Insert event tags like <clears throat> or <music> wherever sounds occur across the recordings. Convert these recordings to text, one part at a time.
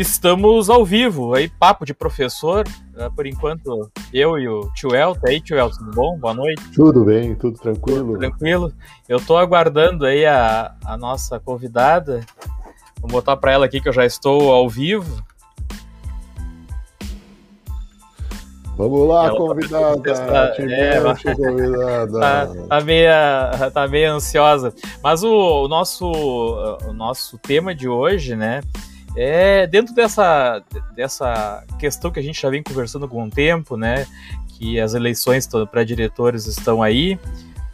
Estamos ao vivo, aí papo de professor, uh, por enquanto eu e o tio Elton, aí tio Elton, tudo bom? Boa noite. Tudo bem, tudo tranquilo? Tudo tranquilo. Eu estou aguardando aí a, a nossa convidada, vou botar para ela aqui que eu já estou ao vivo. Vamos lá, ela convidada. Tá, é, convidada. Tá, tá, meio, tá meio ansiosa. Mas o, o, nosso, o nosso tema de hoje, né? É dentro dessa, dessa questão que a gente já vem conversando há algum tempo, né? Que as eleições para diretores estão aí,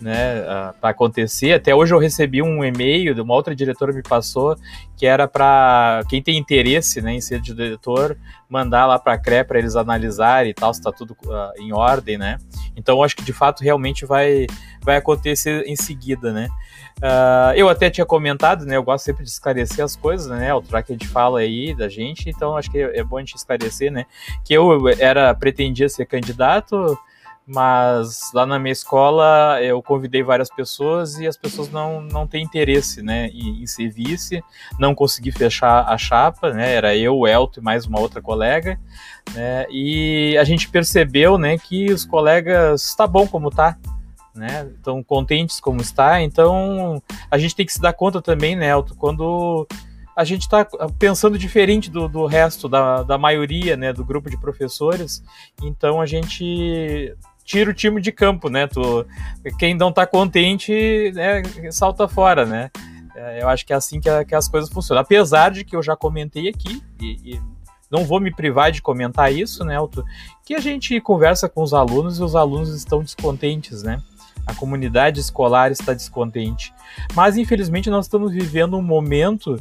né? Para acontecer. Até hoje eu recebi um e-mail de uma outra diretora me passou que era para quem tem interesse, né, em ser diretor, mandar lá para a CRE para eles analisarem e tal se está tudo uh, em ordem, né? Então acho que de fato realmente vai vai acontecer em seguida, né? Uh, eu até tinha comentado, né? Eu gosto sempre de esclarecer as coisas, né? O que a gente fala aí da gente, então acho que é bom a gente esclarecer, né? Que eu era pretendia ser candidato, mas lá na minha escola eu convidei várias pessoas e as pessoas não, não têm interesse, né? Em, em ser vice, não consegui fechar a chapa, né? Era eu, o Elton e mais uma outra colega, né? E a gente percebeu, né? Que os colegas tá bom como tá né? Estão contentes como está. Então a gente tem que se dar conta também, né, Elton, quando a gente está pensando diferente do, do resto, da, da maioria, né, do grupo de professores. Então a gente tira o time de campo, né? Tu, quem não está contente, né, salta fora, né? É, eu acho que é assim que, a, que, as coisas funcionam. Apesar de que eu já comentei aqui, e, e não vou me privar de comentar isso, né, Elton, que a gente conversa com os alunos e os alunos estão descontentes, né? a comunidade escolar está descontente. Mas infelizmente nós estamos vivendo um momento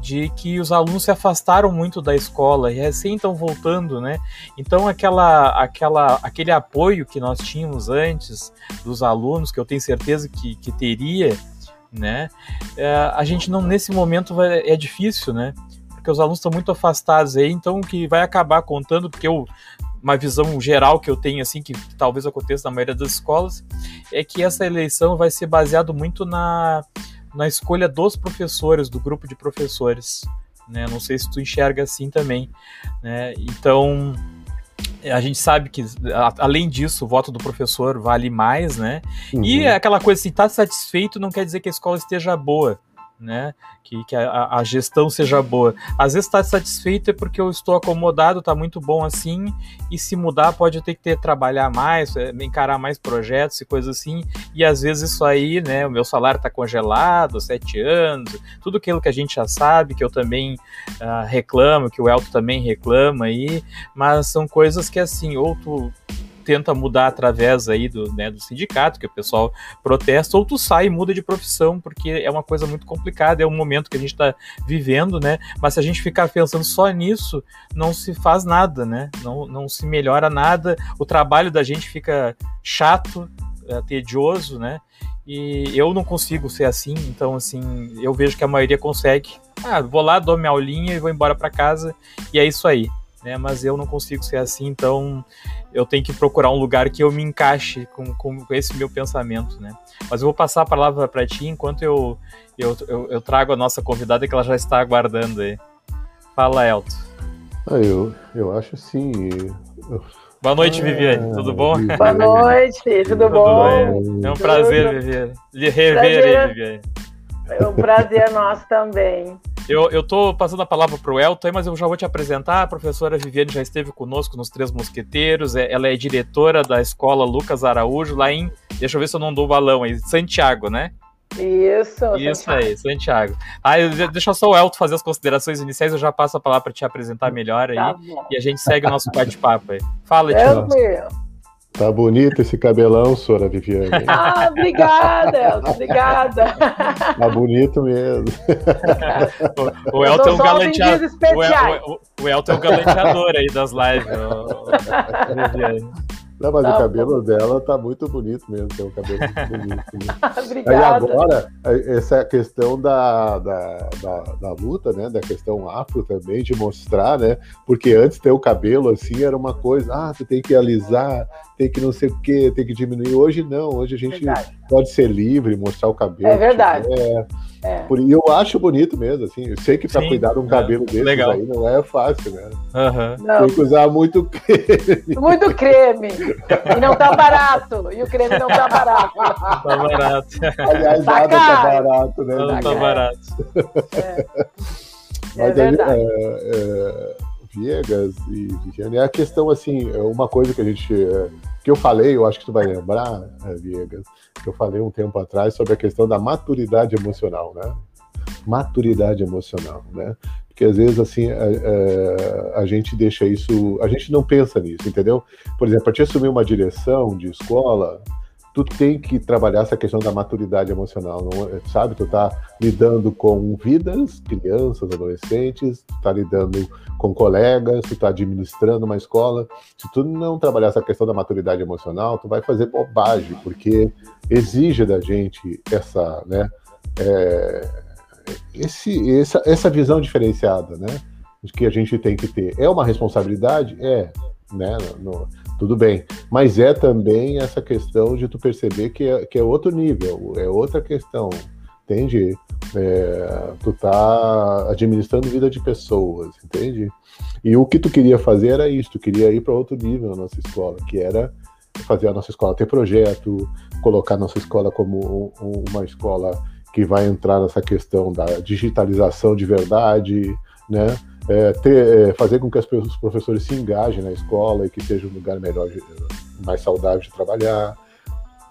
de que os alunos se afastaram muito da escola e recém estão voltando, né? Então aquela, aquela, aquele apoio que nós tínhamos antes dos alunos, que eu tenho certeza que, que teria, né? É, a gente não nesse momento vai, é difícil, né? Porque os alunos estão muito afastados aí, então o que vai acabar contando, porque eu uma visão geral que eu tenho, assim, que, talvez aconteça na maioria das escolas, é que essa eleição vai ser baseado muito na, na escolha dos professores, do grupo de professores. Né? Não sei se tu enxerga assim também. Né? Então, a gente sabe que, além disso, o voto do professor vale mais, né? Uhum. E aquela coisa assim, tá satisfeito não quer dizer que a escola esteja boa né? Que, que a, a gestão seja boa. Às vezes está satisfeito é porque eu estou acomodado, está muito bom assim, e se mudar pode ter que ter trabalhar mais, é, encarar mais projetos e coisas assim, e às vezes isso aí, né? O meu salário está congelado, sete anos, tudo aquilo que a gente já sabe, que eu também uh, reclamo, que o Elton também reclama aí, mas são coisas que assim, ou tu tenta mudar através aí do, né, do sindicato, que o pessoal protesta, ou tu sai e muda de profissão, porque é uma coisa muito complicada, é um momento que a gente está vivendo, né? Mas se a gente ficar pensando só nisso, não se faz nada, né? Não, não se melhora nada, o trabalho da gente fica chato, é, tedioso, né? E eu não consigo ser assim, então assim, eu vejo que a maioria consegue. Ah, vou lá, dou minha aulinha e vou embora para casa, e é isso aí né? Mas eu não consigo ser assim, então eu tenho que procurar um lugar que eu me encaixe com, com, com esse meu pensamento, né? Mas eu vou passar a palavra para ti enquanto eu, eu, eu, eu, trago a nossa convidada que ela já está aguardando aí. Fala, Elton. Ah, eu, eu acho assim. Boa noite, ah, Viviane. Tudo bom? Boa noite, tudo, tudo bom? É um prazer, Viviane. Lhe rever aí, Viviane. É um prazer nosso também. Eu, eu tô passando a palavra para o Elton, mas eu já vou te apresentar. A professora Viviane já esteve conosco nos Três Mosqueteiros. É, ela é diretora da escola Lucas Araújo, lá em. Deixa eu ver se eu não dou balão aí. Santiago, né? Isso. Isso Santiago. aí, Santiago. Ah, deixa só o Elton fazer as considerações iniciais, eu já passo a palavra para te apresentar melhor aí. Tá e a gente segue o nosso bate-papo aí. Fala, Tio. Tá bonito esse cabelão, Sora Viviane. <laughs> Ah, obrigada, Elton, obrigada. Tá bonito mesmo. o, o Elton é um galanteador. O, o, o Elton é um galanteador aí das lives, Viviane. Não, mas tá o cabelo bom. dela tá muito bonito mesmo, tem um cabelo muito <laughs> bonito. Né? Obrigada. Aí agora, essa questão da, da, da, da, luta, né? Da questão afro também, de mostrar, né? Porque antes ter o cabelo assim era uma coisa, ah, tu tem que alisar, tem que não sei o que, tem que diminuir. Hoje não, hoje a gente verdade. pode ser livre, mostrar o cabelo. É verdade. É. Por, e eu acho bonito mesmo, assim. Eu sei que para cuidar de um cabelo é, desse aí não é fácil, né? Uhum. Tem que usar muito creme. Muito creme. E não tá barato. E o creme não tá barato. Tá barato. Aliás, tá nada tá barato, né? Não tá, tá barato. É. Mas é aí, é, é, Viegas e Viviane, é a questão assim, é uma coisa que a gente é, que eu falei, eu acho que tu vai lembrar, é, Viegas, que eu falei um tempo atrás sobre a questão da maturidade emocional, né? Maturidade emocional, né? Porque às vezes assim a, a, a, gente deixa isso, a gente não pensa nisso, entendeu? Por exemplo, para te assumir uma direção de escola, tu tem que trabalhar essa questão da maturidade emocional, não, sabe? Tu tá lidando com vidas, crianças, adolescentes, tu tá lidando com colegas, tu tá administrando uma escola. Se tu não trabalhar essa questão da maturidade emocional, tu vai fazer bobagem, porque exige da gente essa, né, é, esse, essa, essa visão diferenciada, né? Que a gente tem que ter. É uma responsabilidade? É, né? No, tudo bem. Mas é também essa questão de tu perceber que é, que é outro nível, é outra questão, entende? É, tu tá administrando vida de pessoas, entende? E o que tu queria fazer era isso, tu queria ir para outro nível na nossa escola, que era fazer a nossa escola ter projeto, colocar a nossa escola como um, uma escola que vai entrar nessa questão da digitalização de verdade, né? É, ter, é, fazer com que os professores se engajem na escola e que seja um lugar melhor, mais saudável de trabalhar,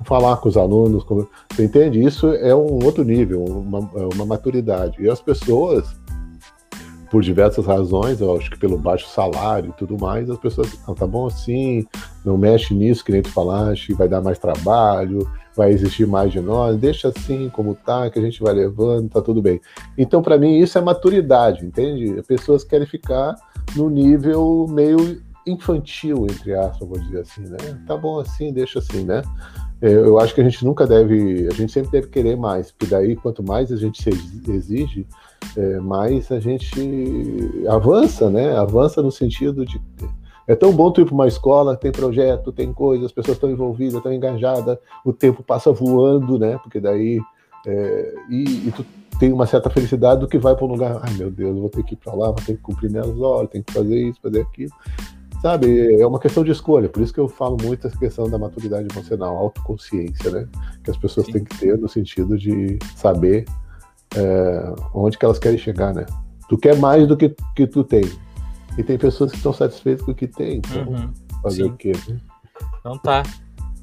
falar com os alunos, como, você entende? Isso é um outro nível, uma, é uma maturidade. E as pessoas, por diversas razões, eu acho que pelo baixo salário e tudo mais, as pessoas, não, tá bom assim, não mexe nisso que nem tu falaste, vai dar mais trabalho, vai existir mais de nós, deixa assim como tá, que a gente vai levando, tá tudo bem. Então, para mim, isso é maturidade, entende? Pessoas querem ficar no nível meio infantil, entre aspas, vou dizer assim, né? Tá bom assim, deixa assim, né? É, eu acho que a gente nunca deve, a gente sempre deve querer mais, porque daí quanto mais a gente se exige, é, mais a gente avança, né? Avança no sentido de é tão bom tu ir para uma escola, tem projeto, tem coisa, as pessoas estão envolvidas, estão engajadas, o tempo passa voando, né? Porque daí. É, e, e, tu tem uma certa felicidade do que vai para um lugar, ai meu Deus, vou ter que ir para lá, vou ter que cumprir minhas horas, tenho que fazer isso, fazer aquilo. Sabe, é uma questão de escolha, por isso que eu falo muito essa questão da maturidade emocional, autoconsciência, né? Que as pessoas Sim. têm que ter no sentido de saber é, onde que elas querem chegar, né? Tu quer mais do que, que tu tem, e tem pessoas que estão satisfeitas com o que tem. Então, uhum. fazer Sim. o quê? Né? Então tá.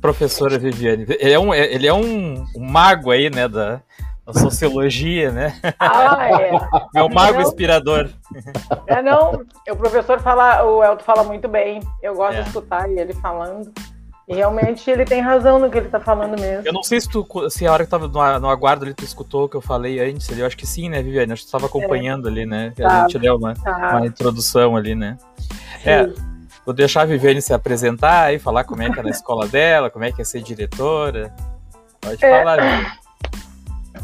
Professora Viviane. Ele é um, ele é um, um mago aí, né? Da, da sociologia, né? Ah, é. <laughs> É um mago não, inspirador. É, não. O professor fala, o Elton fala muito bem. Eu gosto é. de escutar ele falando. E realmente ele tem razão no que ele tá falando mesmo. Eu não sei se tu, se a hora que tava no, no aguardo ali, tu escutou o que eu falei antes ali. Eu acho que sim, né, Viviane? Acho que tu tava acompanhando é. ali, né? Tá. A gente deu uma, tá. uma introdução ali, né? Sim. É. Vou deixar a Viviane se apresentar e falar como é que é na escola <laughs> dela, como é que é ser diretora. Pode é. falar, Viviane.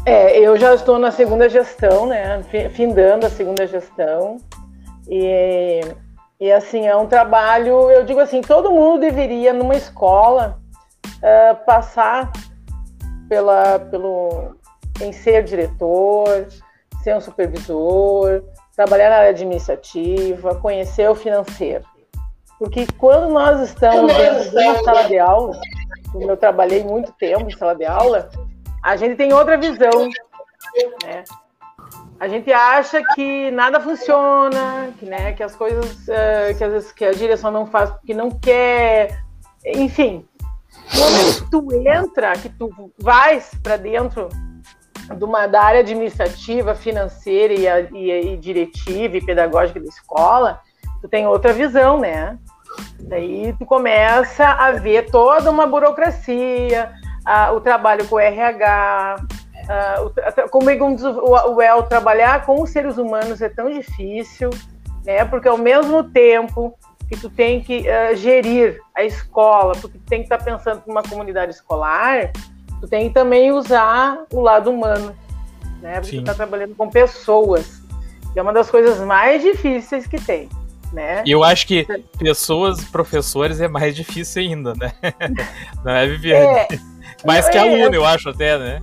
É, eu já estou na segunda gestão, né? Findando a segunda gestão. E e assim, é um trabalho, eu digo assim, todo mundo deveria, numa escola, uh, passar pela, pelo, em ser diretor, ser um supervisor, trabalhar na área administrativa, conhecer o financeiro. Porque quando nós estamos dentro de uma sala de aula, como eu trabalhei muito tempo em sala de aula, a gente tem outra visão. Né? A gente acha que nada funciona, que, né, que as coisas, uh, que às vezes que a direção não faz porque não quer, enfim. Quando tu entra, que tu vais para dentro de uma da área administrativa, financeira e, e, e, diretiva e pedagógica da escola, tu tem outra visão, né? Daí tu começa a ver toda uma burocracia, a, o trabalho com o RH, Uh, como diz o El, trabalhar com os seres humanos é tão difícil, né? Porque ao mesmo tempo que tu tem que uh, gerir a escola, porque tu tem que estar tá pensando numa comunidade escolar, tu tem que também usar o lado humano, né? Porque Sim. tu está trabalhando com pessoas, que é uma das coisas mais difíceis que tem. Né? Eu acho que pessoas, professores, é mais difícil ainda, né? <laughs> Não é, Viviane? É, mais que é, aluno, eu acho até, né?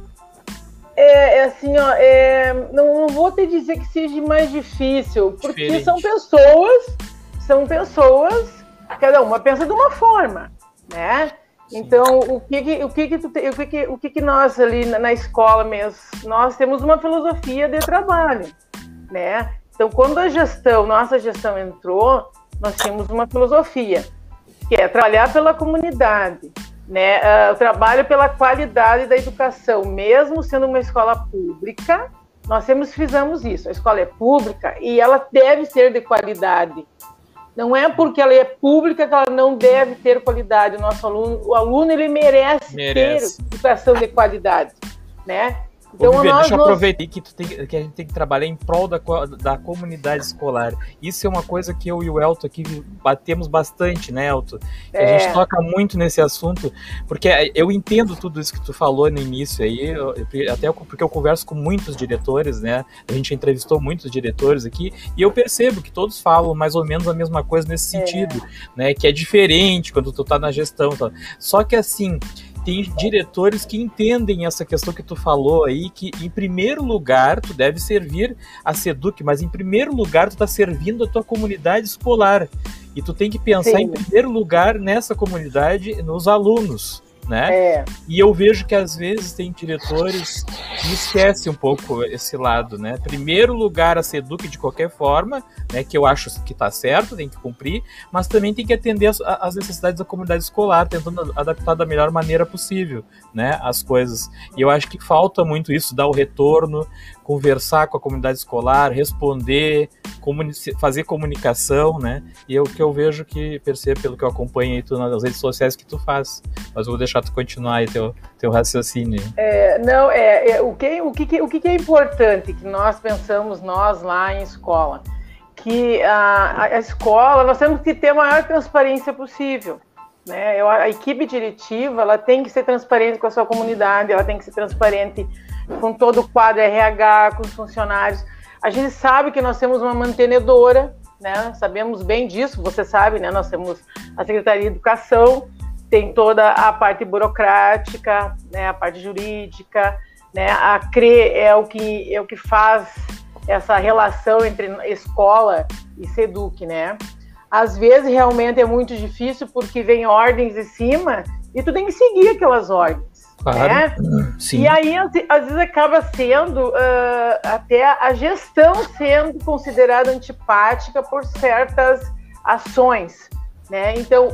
É, é assim, ó, é, não, não, vou te dizer que seja mais difícil, porque Diferente. são pessoas, são pessoas, cada uma pensa de uma forma, né? Então, o que que, o que que, te, o que que, o que que nós ali na, na escola mesmo, nós temos uma filosofia de trabalho, né? Então, quando a gestão, nossa gestão entrou, nós tínhamos uma filosofia, que é trabalhar pela comunidade, né? Uh, o trabalho pela qualidade da educação, mesmo sendo uma escola pública, nós sempre fizemos isso. A escola é pública e ela deve ser de qualidade. Não é porque ela é pública que ela não deve ter qualidade. O nosso aluno, o aluno ele merece, merece. ter educação de qualidade, né? Então, Ô, Viviane, nós, deixa eu aproveitar que, tem, que, a gente tem que trabalhar em prol da, da comunidade escolar. Isso é uma coisa que eu e o Elton aqui batemos bastante, né, Elton? É. A gente é. toca muito nesse assunto, porque eu entendo tudo isso que tu falou no início aí, até porque eu converso com muitos diretores, né? A gente entrevistou muitos diretores aqui, e eu percebo que todos falam mais ou menos a mesma coisa nesse é. sentido, né? Que é diferente quando tu tá na gestão. Tá? Só que assim tem diretores que entendem essa questão que tu falou aí, que em primeiro lugar tu deve servir a Seduc, mas em primeiro lugar tu tá servindo a tua comunidade escolar. E tu tem que pensar Sim. em primeiro lugar nessa comunidade, nos alunos né? É. E eu vejo que às vezes tem diretores que esquecem um pouco esse lado, né? Primeiro lugar a Seduc de qualquer forma, né? Que eu acho que está certo, tem que cumprir, mas também tem que atender as, as, necessidades da comunidade escolar, tentando adaptar da melhor maneira possível, né? As coisas. E eu acho que falta muito isso, dar o retorno, conversar com a comunidade escolar, responder, comuni fazer comunicação, né? E é o que eu vejo que percebo pelo que eu acompanho aí tu nas redes sociais que tu faz. Mas vou deixar tu continuar aí teu, teu raciocínio. É, não, é, é, o, que, o, que, o que é importante que nós pensamos, nós lá em escola, que a, a escola, nós temos que ter a maior transparência possível. Né? Eu, a equipe diretiva ela tem que ser transparente com a sua comunidade, ela tem que ser transparente com todo o quadro RH, com os funcionários. A gente sabe que nós temos uma mantenedora, né? Sabemos bem disso, você sabe, né? Nós temos a Secretaria de Educação, tem toda a parte burocrática, né? A parte jurídica, né? A CRE é o que é o que faz essa relação entre escola e SEDUC, né? Às vezes realmente é muito difícil porque vem ordens de cima e tu tem que seguir aquelas ordens. Claro. Né? Sim. E aí, às vezes, acaba sendo uh, até a gestão sendo considerada antipática por certas ações. Né? Então,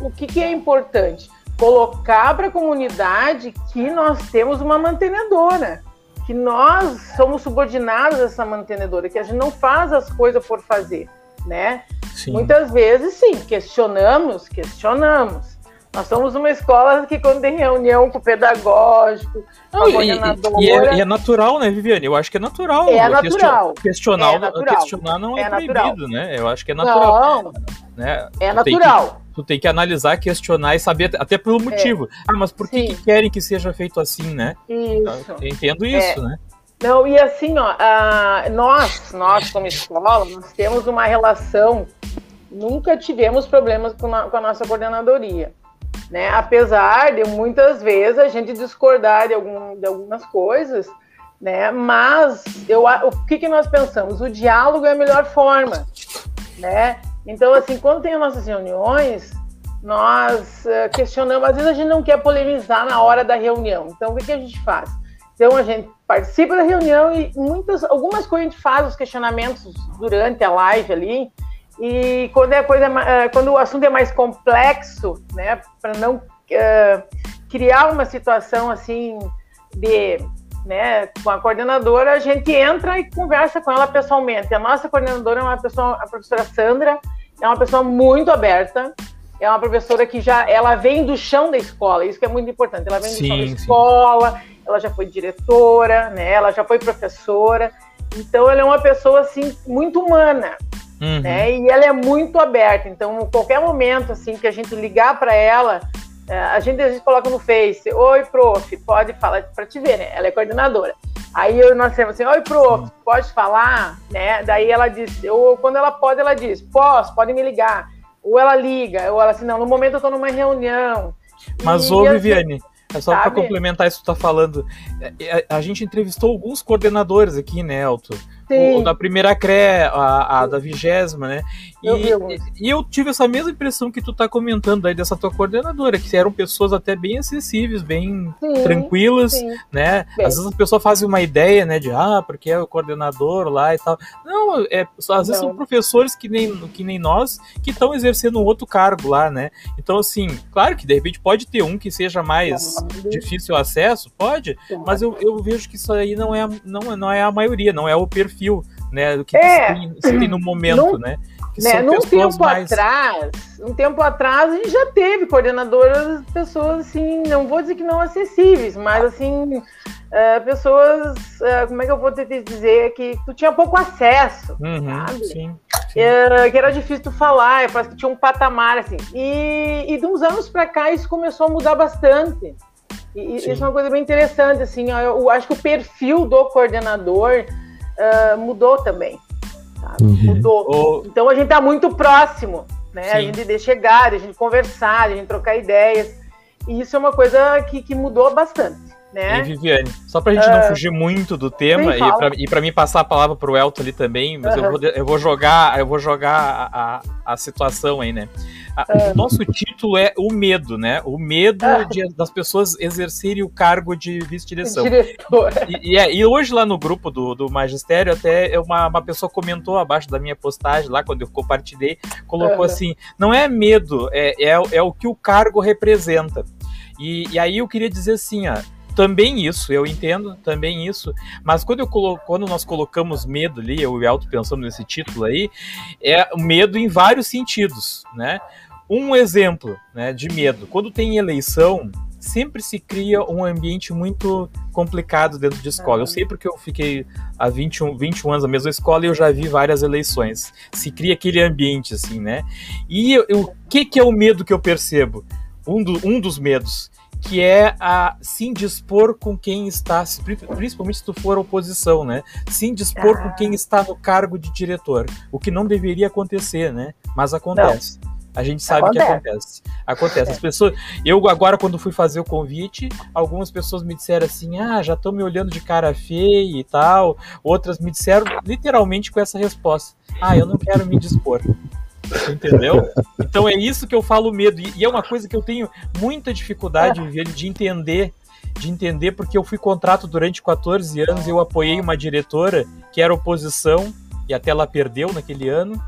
o que, que é importante? Colocar para a comunidade que nós temos uma mantenedora, que nós somos subordinados a essa mantenedora, que a gente não faz as coisas por fazer. Né? Muitas vezes, sim, questionamos, questionamos nós somos uma escola que quando tem reunião com o pedagógico, com a coordenadora... E, e, é, e, é, natural, né, Viviane? Eu acho que é natural. É natural. Questionar, é natural. questionar não é, é proibido, né? Eu acho que é natural. Não, né? é tu natural. Tem que, tu tem que analisar, questionar e saber, até pelo é. motivo. Ah, mas por que, que, querem que seja feito assim, né? Isso. Eu entendo isso, é. né? Não, e assim, ó, uh, nós, nós como escola, nós temos uma relação, nunca tivemos problemas com a, com a nossa coordenadoria né? Apesar de muitas vezes a gente discordar de, algum, de algumas coisas, né? Mas eu, o que, que nós pensamos? O diálogo é a melhor forma, né? Então, assim, quando tem as nossas reuniões, nós uh, questionamos, às vezes a gente não quer polemizar na hora da reunião. Então, o que, que a gente faz? Então, a gente participa da reunião e muitas, algumas coisas a gente faz os questionamentos durante a live ali, e quando, é coisa, eh, quando o assunto é mais complexo, né, para não uh, criar uma situação assim de, né, com a coordenadora, a gente entra e conversa com ela pessoalmente. A nossa coordenadora é uma pessoa, a professora Sandra, é uma pessoa muito aberta, é uma professora que já, ela vem do chão da escola, isso que é muito importante. Ela vem do sim, chão da sim. escola, ela já foi diretora, né, ela já foi professora, então ela é uma pessoa assim muito humana. Uhum. Né? E ela é muito aberta. Então, qualquer momento assim que a gente ligar para ela, é, a gente às vezes coloca no Face, oi, prof, pode falar para te ver, né? Ela é coordenadora. Aí eu, nós temos assim, oi, prof, pode falar, né? Daí ela diz, ou quando ela pode, ela diz, posso, pode me ligar. Ou ela liga, ou ela assim, não, no momento eu estou numa reunião. Mas, ô, Viviane, É só para complementar isso que tu tá falando. A, é, é, a, gente entrevistou alguns coordenadores aqui, né, Elton? O, da primeira CRE, a, a da vigésima, né? E eu, e eu tive essa mesma impressão que tu tá comentando aí dessa tua coordenadora, que eram pessoas até bem acessíveis, bem sim, tranquilas, sim. né? Bem. Às vezes a pessoa faz uma ideia, né, de ah, porque é o coordenador lá e tal. Não, é, às vezes Não. são professores que nem, que nem nós que estão exercendo um outro cargo lá, né? Então, assim, claro que de repente pode ter um que seja mais pode. difícil acesso, pode, pode, mas eu, eu vejo que isso aí não é, não, não é a maioria, não é o perfil, né, do que é. se, tem, tem no momento, não, né? Que né, num tempo mais... atrás, um tempo atrás a gente já teve coordenadoras, pessoas assim, não vou dizer que não acessíveis, mas assim, uh, pessoas, uh, como é que eu vou te dizer, que tu tinha pouco acesso, uhum, sabe? Sim. sim. Uh, que era difícil tu falar, parece que tinha um patamar, assim. E, e de uns anos para cá isso começou a mudar bastante. E isso é uma coisa bem interessante, assim, eu acho que o perfil do coordenador uh, mudou também, uhum. Mudou. Então a gente está muito próximo, né? Sim. A gente de chegar, a gente conversar, a gente trocar ideias, e isso é uma coisa que, que mudou bastante. Né? E Viviane, só pra gente uh, não ah, fugir muito do tema e pra, e pra mim passar a palavra pro Elton ali também, mas uhum. eu, vou, eu vou jogar, eu vou jogar a, a, a situação aí, né? Uh, o nosso título é o medo, né? O medo uh, de, das pessoas exercerem o cargo de vice-direção. E, e, é, e, hoje lá no grupo do, do magistério, até uma, uma pessoa comentou abaixo da minha postagem, lá quando eu compartilhei, colocou assim: não é medo, é, é, é o que o cargo representa. E, e, aí eu queria dizer assim, ó, também isso, eu entendo também isso, mas quando, eu colo quando nós colocamos medo ali, eu e o Elton pensando nesse título aí, é medo em vários sentidos, né? Um exemplo né, de medo, quando tem eleição, sempre se cria um ambiente muito complicado dentro de escola. Eu sei porque eu fiquei há 21, 21 anos na mesma escola e eu já vi várias eleições. Se cria aquele ambiente, assim, né? E o que, que é o medo que eu percebo? Um, do, um dos medos que é a se indispor com quem está, principalmente se tu for oposição, né? Se indispor ah. com quem está no cargo de diretor, o que não deveria acontecer, né? Mas acontece. Não. A gente sabe acontece. que acontece. Acontece. As pessoas. Eu agora, quando fui fazer o convite, algumas pessoas me disseram assim: ah, já estão me olhando de cara feia e tal. Outras me disseram literalmente com essa resposta: ah, eu não quero me dispor. Entendeu? Então é isso que eu falo medo. E é uma coisa que eu tenho muita dificuldade, de entender. De entender, porque eu fui contrato durante 14 anos, eu apoiei uma diretora que era oposição, e até ela perdeu naquele ano.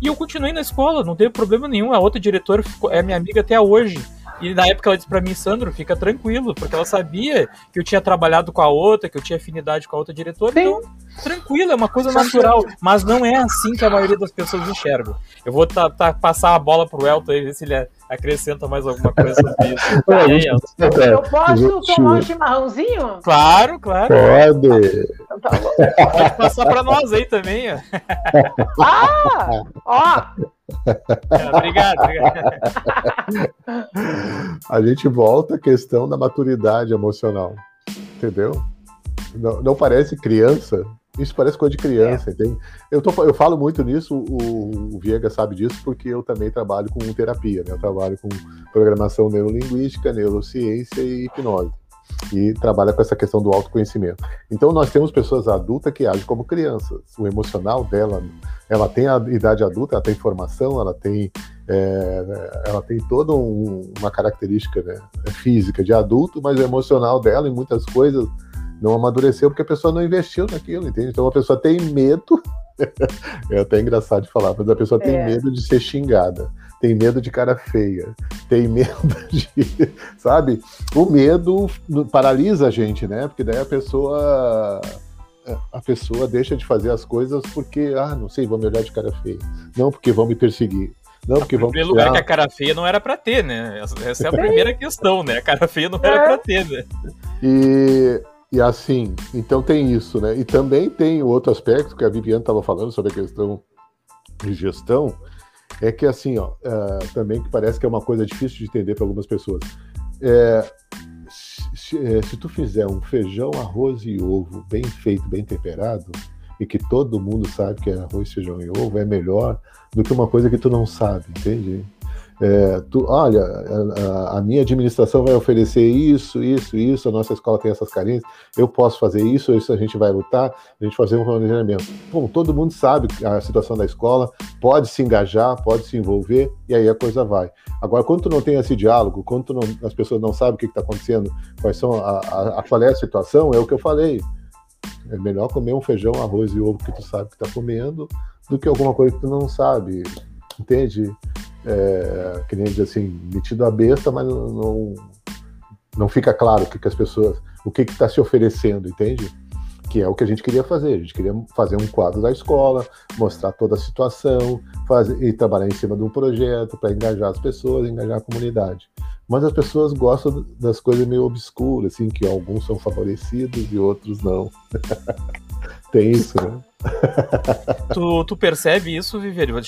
E eu continuei na escola, não teve problema nenhum. A outra diretora ficou, é minha amiga até hoje. E na época ela disse para mim, Sandro, fica tranquilo, porque ela sabia que eu tinha trabalhado com a outra, que eu tinha afinidade com a outra diretora, Sim. então tranquilo, é uma coisa natural, mas não é assim que a maioria das pessoas enxergam. Eu vou tá, tá, passar a bola pro Elton e ver se ele acrescenta mais alguma coisa sobre isso. <laughs> Aí, eu posso tomar um chimarrãozinho? Claro, claro. Pode. Então tá Pode passar para nós aí também. Ó. Ah! Ó! É, obrigado, obrigado. <laughs> A gente volta à questão da maturidade emocional. Entendeu? Não, não parece criança, isso parece coisa de criança, é. entende? Eu, tô, eu falo muito nisso, o, o Viega sabe disso, porque eu também trabalho com terapia, né? Eu trabalho com programação neurolinguística, neurociência e hipnose. E trabalha com essa questão do autoconhecimento. Então, nós temos pessoas adultas que agem como crianças. O emocional dela, ela tem a idade adulta, ela tem formação, ela tem, é, ela tem toda um, uma característica né, física de adulto, mas o emocional dela, em muitas coisas, não amadureceu porque a pessoa não investiu naquilo, entende? Então a pessoa tem medo, <laughs> é até engraçado de falar, mas a pessoa é. tem medo de ser xingada, tem medo de cara feia, tem medo <laughs> de. Sabe? O medo paralisa a gente, né? Porque daí a pessoa. A pessoa deixa de fazer as coisas porque, ah, não sei, vão me olhar de cara feia. Não, porque vão me perseguir. Não, porque vão. Em primeiro lugar, que a cara feia não era para ter, né? Essa é a primeira questão, né? A cara feia não era é. para ter, né? E e assim, então tem isso, né? E também tem outro aspecto que a Viviane estava falando sobre a questão de gestão, é que assim, ó, uh, também que parece que é uma coisa difícil de entender para algumas pessoas. É, se, é, se, tu fizer um feijão, arroz e ovo bem feito, bem temperado, e que todo mundo sabe que é arroz, feijão e ovo, é melhor do que uma coisa que tu não sabe, entende? É, tu, olha, a, a, minha administração vai oferecer isso, isso, isso, a nossa escola tem essas carências, eu posso fazer isso, isso a gente vai lutar, a gente fazer um planejamento. Bom, todo mundo sabe a situação da escola, pode se engajar, pode se envolver, e aí a coisa vai. Agora, quando tu não tem esse diálogo, quando não, as pessoas não sabem o que está acontecendo, quais são a, a, a, qual é a situação, é o que eu falei. É melhor comer um feijão, arroz e ovo que tu sabe que está comendo, do que alguma coisa que tu não sabe, entende? É, que nem diz assim, metido a besta, mas não, não, não fica claro o que, que as pessoas, o que está se oferecendo, entende? Que é o que a gente queria fazer. A gente queria fazer um quadro da escola, mostrar toda a situação, fazer, e trabalhar em cima de um projeto para engajar as pessoas, engajar a comunidade. Mas as pessoas gostam das coisas meio obscuras, assim, que alguns são favorecidos e outros não. <laughs> Tem isso, né? <laughs> tu, tu percebe isso, Viveiro?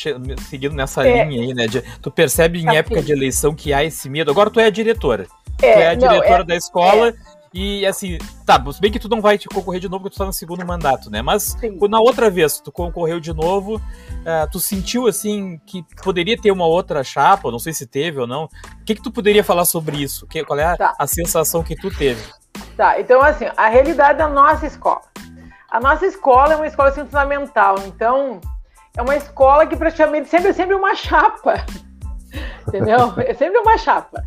Seguindo nessa é. linha aí, né? De, tu percebe em época de eleição que há esse medo. Agora tu é a diretora. É, tu é a diretora não, é, da escola. É. E assim, tá, se bem que tu não vai te concorrer de novo porque tu tá no segundo mandato, né? Mas Sim. na outra vez tu concorreu de novo, uh, tu sentiu assim que poderia ter uma outra chapa, não sei se teve ou não. O que que tu poderia falar sobre isso? Que, qual é a, tá. a sensação que tu teve? Tá, então assim, a realidade da nossa escola. A nossa escola é uma escola assim, fundamental, então é uma escola que praticamente sempre é sempre uma chapa. <laughs> Entendeu? É sempre uma chapa.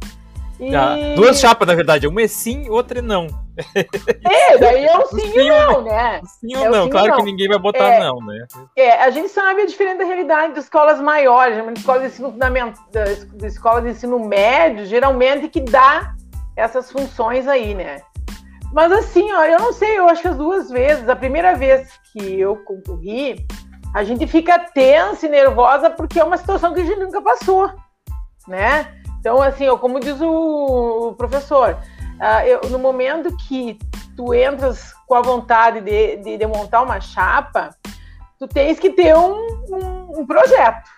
E... Ah, duas chapas, na verdade. Uma é sim, outra é não. <laughs> É, daí é o sim, sim e não, né? Sim ou é não, claro não. que ninguém vai botar é, não, né? É, a gente sabe a diferença da realidade de escolas maiores, de escolas de ensino fundamental, de escolas de ensino médio, geralmente que dá essas funções aí, né? Mas assim, ó, eu não sei, eu acho que as duas vezes, a primeira vez que eu concorri, a gente fica tensa e nervosa porque é uma situação que a gente nunca passou, né? Então, assim, ó, como diz o, professor, uh, eu, no momento que tu entras com a vontade de, de, de montar uma chapa, tu tens que ter um, um, um projeto,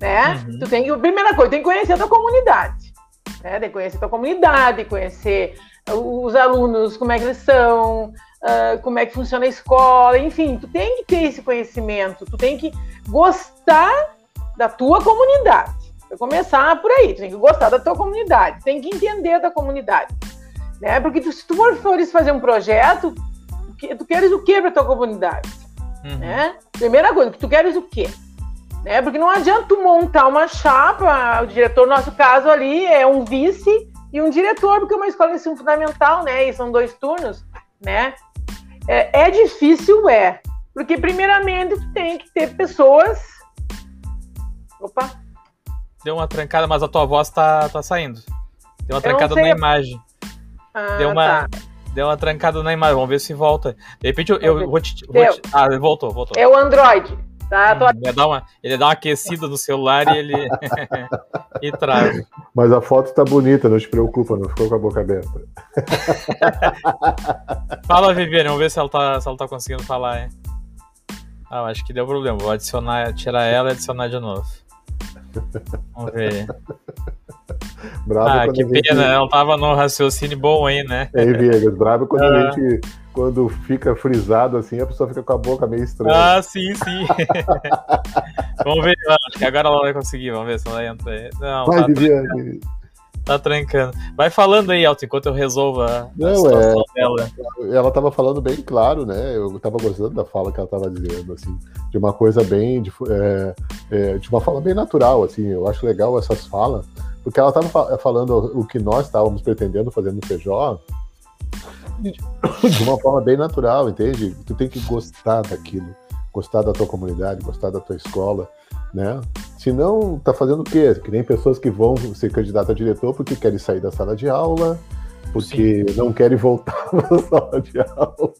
né? Uhum. Tu tem que, primeira coisa, tem que conhecer a tua comunidade, né? Tem que conhecer a tua comunidade, conhecer os alunos, como é que eles são, uh, como é que funciona a escola, enfim, tu tem que ter esse conhecimento, tu tem que gostar da tua comunidade. Para começar por aí, tu tem que gostar da tua comunidade, tem que entender da comunidade, né? Porque tu, se tu fores fazer um projeto, tu queres o que para tua comunidade, uhum. né? Primeira coisa, tu queres o quê? Né? Porque não adianta tu montar uma chapa, o diretor, no nosso caso ali, é um vice e um diretor, porque é uma escola de ensino fundamental, né? E são dois turnos, né? É, é difícil, é. Porque, primeiramente, tu tem que ter pessoas. Opa! Deu uma trancada, mas a tua voz tá, tá saindo. Deu uma trancada na imagem. Ah, Deu uma. Tá. Deu uma trancada na imagem, vamos ver se volta. De repente eu, eu vou te. Vou te... Ah, voltou, voltou. É o Android. Tá, tô... ele, dá uma, ele dá uma aquecida no celular e ele <laughs> e traz. Mas a foto tá bonita, não te preocupa, não ficou com a boca aberta. <laughs> Fala, Viviane, vamos ver se ela tá, se ela tá conseguindo falar, hein? Ah, acho que deu problema. Vou adicionar, tirar ela e adicionar de novo. Vamos ver. <laughs> Bravo ah, que pena, gente... ela tava no raciocínio bom aí, né? É, Viegas, bravo quando a ah. gente quando fica frisado assim, a pessoa fica com a boca meio estranha. Ah, sim, sim. <laughs> vamos ver, acho que agora ela vai conseguir, vamos ver se ela entra aí. Não, vai, tá, trancando. Tá trancando. Vai falando aí, Alto, enquanto eu resolvo a, Não, a situação é, dela. Ela tava falando bem claro, né? Eu tava gostando da fala que ela tava dizendo, assim, de uma coisa bem, de, é, é, de uma fala bem natural, assim, eu acho legal essas falas, porque ela tava falando o que nós estávamos pretendendo fazer no Feijó, de uma forma bem natural, entende? Tu tem que gostar daquilo, gostar da tua comunidade, gostar da tua escola, né? Senão, tá fazendo o quê? Que nem pessoas que vão ser candidato a diretor porque querem sair da sala de aula, porque Sim. não querem voltar <laughs> para a sala de aula.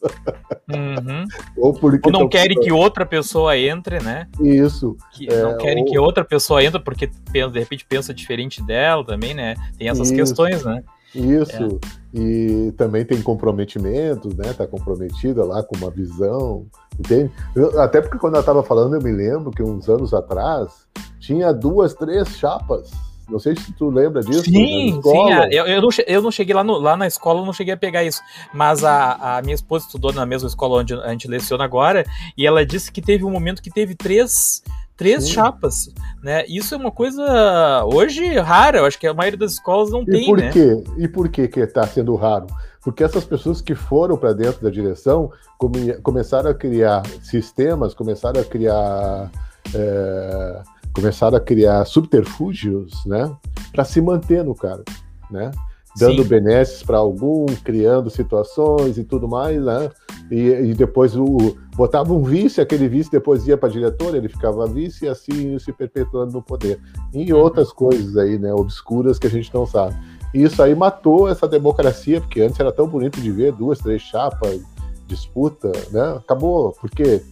Uhum. Ou porque ou não querem que outra pessoa entre, né? Isso. Que é, não querem ou... que outra pessoa entre porque de repente pensa diferente dela também, né? Tem essas Isso. questões, né? Isso. É. E também tem comprometimentos, né? Tá comprometida lá com uma visão, entende? Eu, até porque quando ela estava falando, eu me lembro que uns anos atrás tinha duas, três chapas. Não sei se tu lembra disso. Sim, sim. É, eu, eu, não, eu não cheguei lá, no, lá na escola, eu não cheguei a pegar isso. Mas a, a minha esposa estudou na mesma escola onde a gente leciona agora, e ela disse que teve um momento que teve três Três Sim. chapas, né? Isso é uma coisa hoje rara, eu acho que a maioria das escolas não e tem, por né? Quê? E por que que está sendo raro? Porque essas pessoas que foram para dentro da direção come, começaram a criar sistemas, começaram a criar é, começaram a criar subterfúgios, né, para se manter no cargo, né? dando Sim. benesses para algum, criando situações e tudo mais, né? E, e, depois o botava um vice, aquele vice depois ia para diretor, ele ficava vice e assim se perpetuando no poder. E uhum. outras coisas aí, né, obscuras que a gente não sabe. E isso aí matou essa democracia, porque antes era tão bonito de ver duas, três chapas, disputa, né? Acabou, porque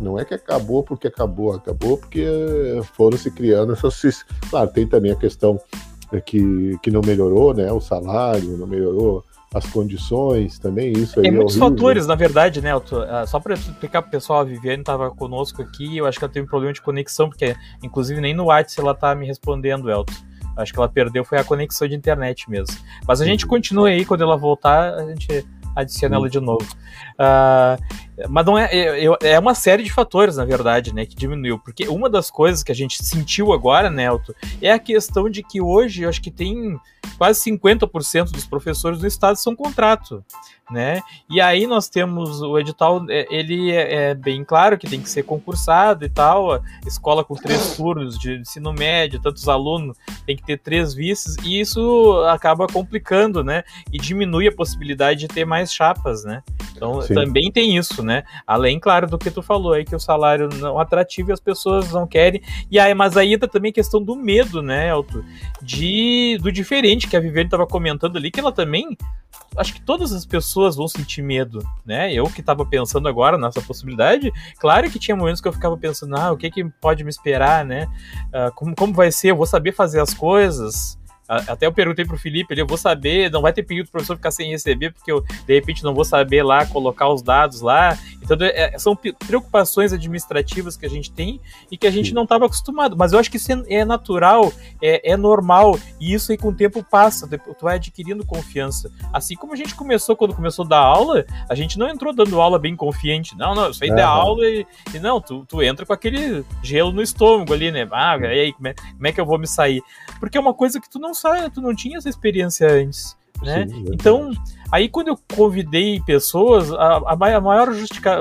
não é que acabou porque acabou, acabou porque foram se criando essas. <laughs> Claro, tem também a questão é que, que não melhorou, né? O salário, não melhorou as condições também, isso aí. Tem é muitos horrível. fatores, na verdade, né? Ah, só para explicar pro pessoal, a Viviane estava conosco aqui, eu acho que ela teve um problema de conexão, porque inclusive nem no WhatsApp ela tá me respondendo, Elton. Acho que ela perdeu foi a conexão de internet mesmo. Mas a gente uhum. continua aí, quando ela voltar, a gente adiciona ela de novo. Uh, mas não é, é, é, uma série de fatores, na verdade, né, que diminuiu. Porque uma das coisas que a gente sentiu agora, Nelto, é a questão de que hoje eu acho que tem quase 50% dos professores do estado são contrato né? E aí nós temos o edital, é, ele é, é, bem claro que tem que ser concursado e tal, escola com três <coughs> turnos de ensino médio, tantos alunos, tem que ter três vices, e isso acaba complicando, né? E diminui a possibilidade de ter mais chapas, né? Então Sim. também tem isso, né? Além, claro, do que tu falou aí, que o salário não é atrativo e as pessoas não querem. E aí, mas aí também a questão do medo, né, Elton? De, do diferente que a Viviane estava comentando ali, que ela também acho que todas as pessoas vão sentir medo, né? Eu que estava pensando agora nessa possibilidade, claro que tinha momentos que eu ficava pensando, ah, o que, que pode me esperar, né? Uh, como, como vai ser? Eu vou saber fazer as coisas? Até eu perguntei pro Felipe, ele, eu vou saber, não vai ter período o professor ficar sem receber, porque eu, de repente, não vou saber lá colocar os dados lá. Então, é, são preocupações administrativas que a gente tem e que a gente não estava acostumado. Mas eu acho que isso é, é natural, é, é, normal, e isso aí com o tempo passa, tu vai adquirindo confiança. Assim como a gente começou, quando começou a dar aula, a gente não entrou dando aula bem confiante. Não, não, eu saí da aula e, e, não, tu, tu entra com aquele gelo no estômago ali, né? Ah, e aí, como é, como é que eu vou me sair? Porque é uma coisa que tu não sabe, tu não tinha essa experiência antes. Né? Sim, então, aí quando eu convidei pessoas, a, a maior